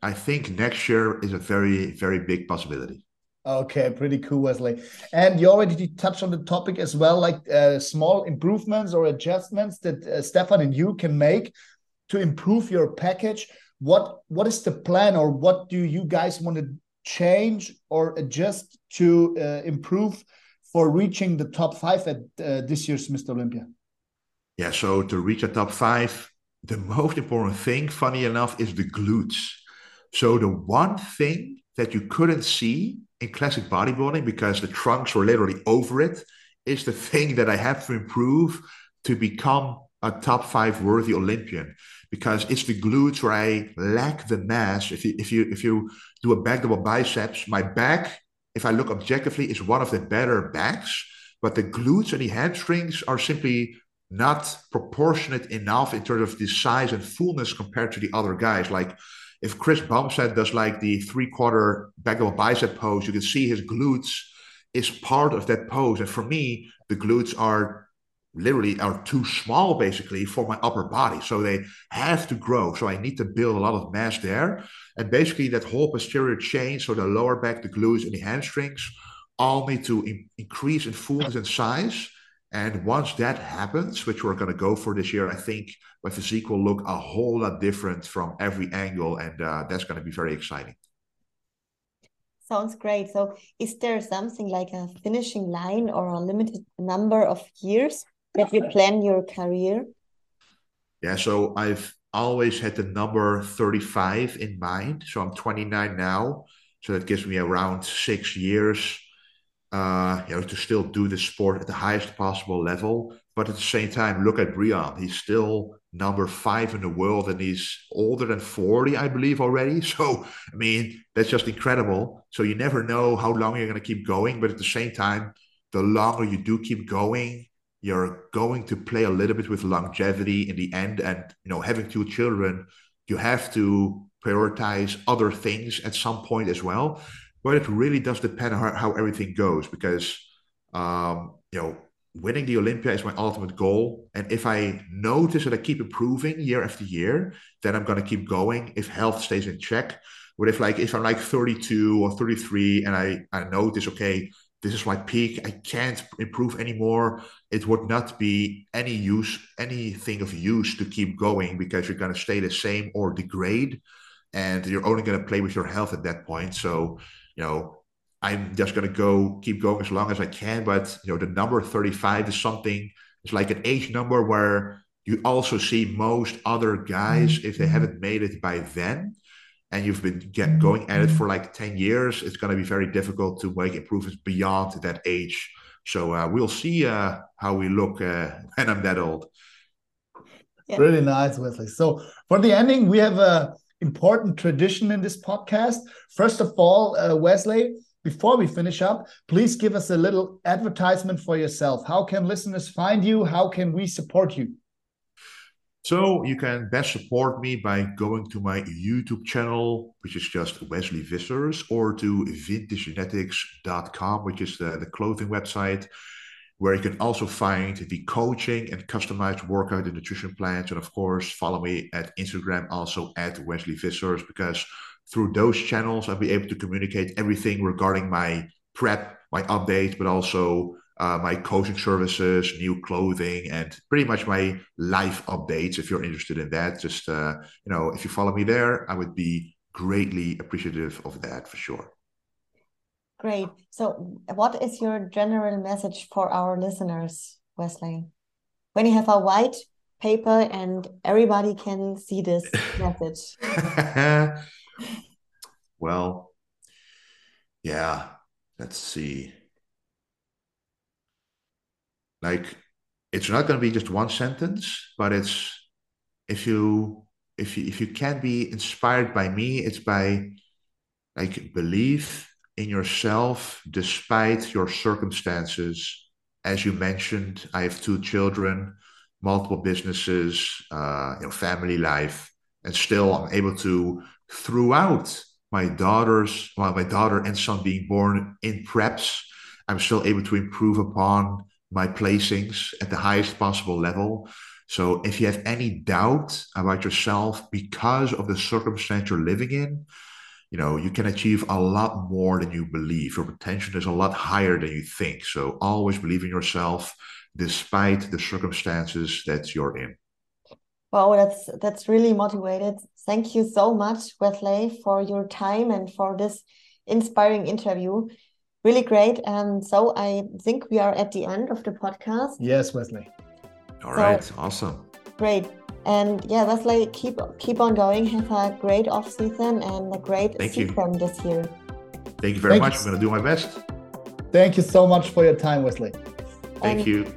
S2: I think next year is a very, very big possibility.
S3: Okay, pretty cool, Wesley. And you already touched on the topic as well, like uh, small improvements or adjustments that uh, Stefan and you can make to improve your package. What what is the plan, or what do you guys want to change or adjust to uh, improve for reaching the top five at uh, this year's Mr. Olympia?
S2: Yeah, so to reach a top five, the most important thing, funny enough, is the glutes. So the one thing that you couldn't see in classic bodybuilding because the trunks were literally over it is the thing that I have to improve to become a top five worthy Olympian because it's the glutes where I lack the mass. If you if you if you do a back double biceps, my back, if I look objectively, is one of the better backs, but the glutes and the hamstrings are simply not proportionate enough in terms of the size and fullness compared to the other guys. Like if Chris Bumstead does like the three quarter back of a bicep pose, you can see his glutes is part of that pose. And for me, the glutes are literally are too small basically for my upper body. So they have to grow. So I need to build a lot of mass there. And basically that whole posterior chain, so the lower back, the glutes and the hamstrings, all need to in- increase in fullness and size. And once that happens, which we're going to go for this year, I think my physique will look a whole lot different from every angle. And uh, that's going to be very exciting.
S1: Sounds great. So, is there something like a finishing line or a limited number of years that you plan your career?
S2: Yeah, so I've always had the number 35 in mind. So I'm 29 now. So that gives me around six years uh, you know, to still do the sport at the highest possible level. But at the same time, look at Brian. He's still number five in the world and he's older than 40, I believe, already. So, I mean, that's just incredible. So, you never know how long you're going to keep going. But at the same time, the longer you do keep going, you're going to play a little bit with longevity in the end. And, you know, having two children, you have to prioritize other things at some point as well. But it really does depend on how, how everything goes because, um, you know, winning the Olympia is my ultimate goal. And if I notice that I keep improving year after year, then I'm going to keep going if health stays in check. But if like if I'm like 32 or 33 and I, I notice, okay, this is my peak, I can't improve anymore, it would not be any use, anything of use to keep going because you're going to stay the same or degrade. And you're only going to play with your health at that point. So you know, I'm just going to go keep going as long as I can. But, you know, the number 35 is something, it's like an age number where you also see most other guys, if they haven't made it by then, and you've been get, going at it for like 10 years, it's going to be very difficult to make improvements beyond that age. So uh, we'll see uh, how we look uh, when I'm that old.
S3: Yeah. Really nice, Wesley. So for the ending, we have a important tradition in this podcast. First of all, uh, Wesley, before we finish up, please give us a little advertisement for yourself. How can listeners find you? How can we support you?
S2: So you can best support me by going to my YouTube channel, which is just Wesley Vissers, or to vintagegenetics.com, which is the, the clothing website where you can also find the coaching and customized workout and nutrition plans. And of course, follow me at Instagram, also at Wesley Vissers, because through those channels, I'll be able to communicate everything regarding my prep, my updates, but also uh, my coaching services, new clothing, and pretty much my life updates. If you're interested in that, just uh, you know, if you follow me there, I would be greatly appreciative of that for sure.
S1: Great. So, what is your general message for our listeners, Wesley? When you have a white paper and everybody can see this message.
S2: well, yeah, let's see. Like, it's not going to be just one sentence, but it's if you if you if you can be inspired by me, it's by like believe in yourself despite your circumstances. As you mentioned, I have two children, multiple businesses, uh, you know, family life, and still I'm able to, throughout my daughters, well, my daughter and son being born in preps, I'm still able to improve upon my placings at the highest possible level. So if you have any doubt about yourself because of the circumstance you're living in, you know you can achieve a lot more than you believe. Your potential is a lot higher than you think. So always believe in yourself despite the circumstances that you're in.
S1: Wow that's that's really motivated. Thank you so much wesley for your time and for this inspiring interview. Really great. And so i think we are at the end of the podcast.
S3: Yes wesley.
S2: All so, right awesome.
S1: Great and yeah, Wesley, keep keep on going. Have a great off season and a great Thank season you. this year.
S2: Thank you very Thank much. You. I'm going to do my best.
S3: Thank you so much for your time, Wesley.
S2: Thank and you.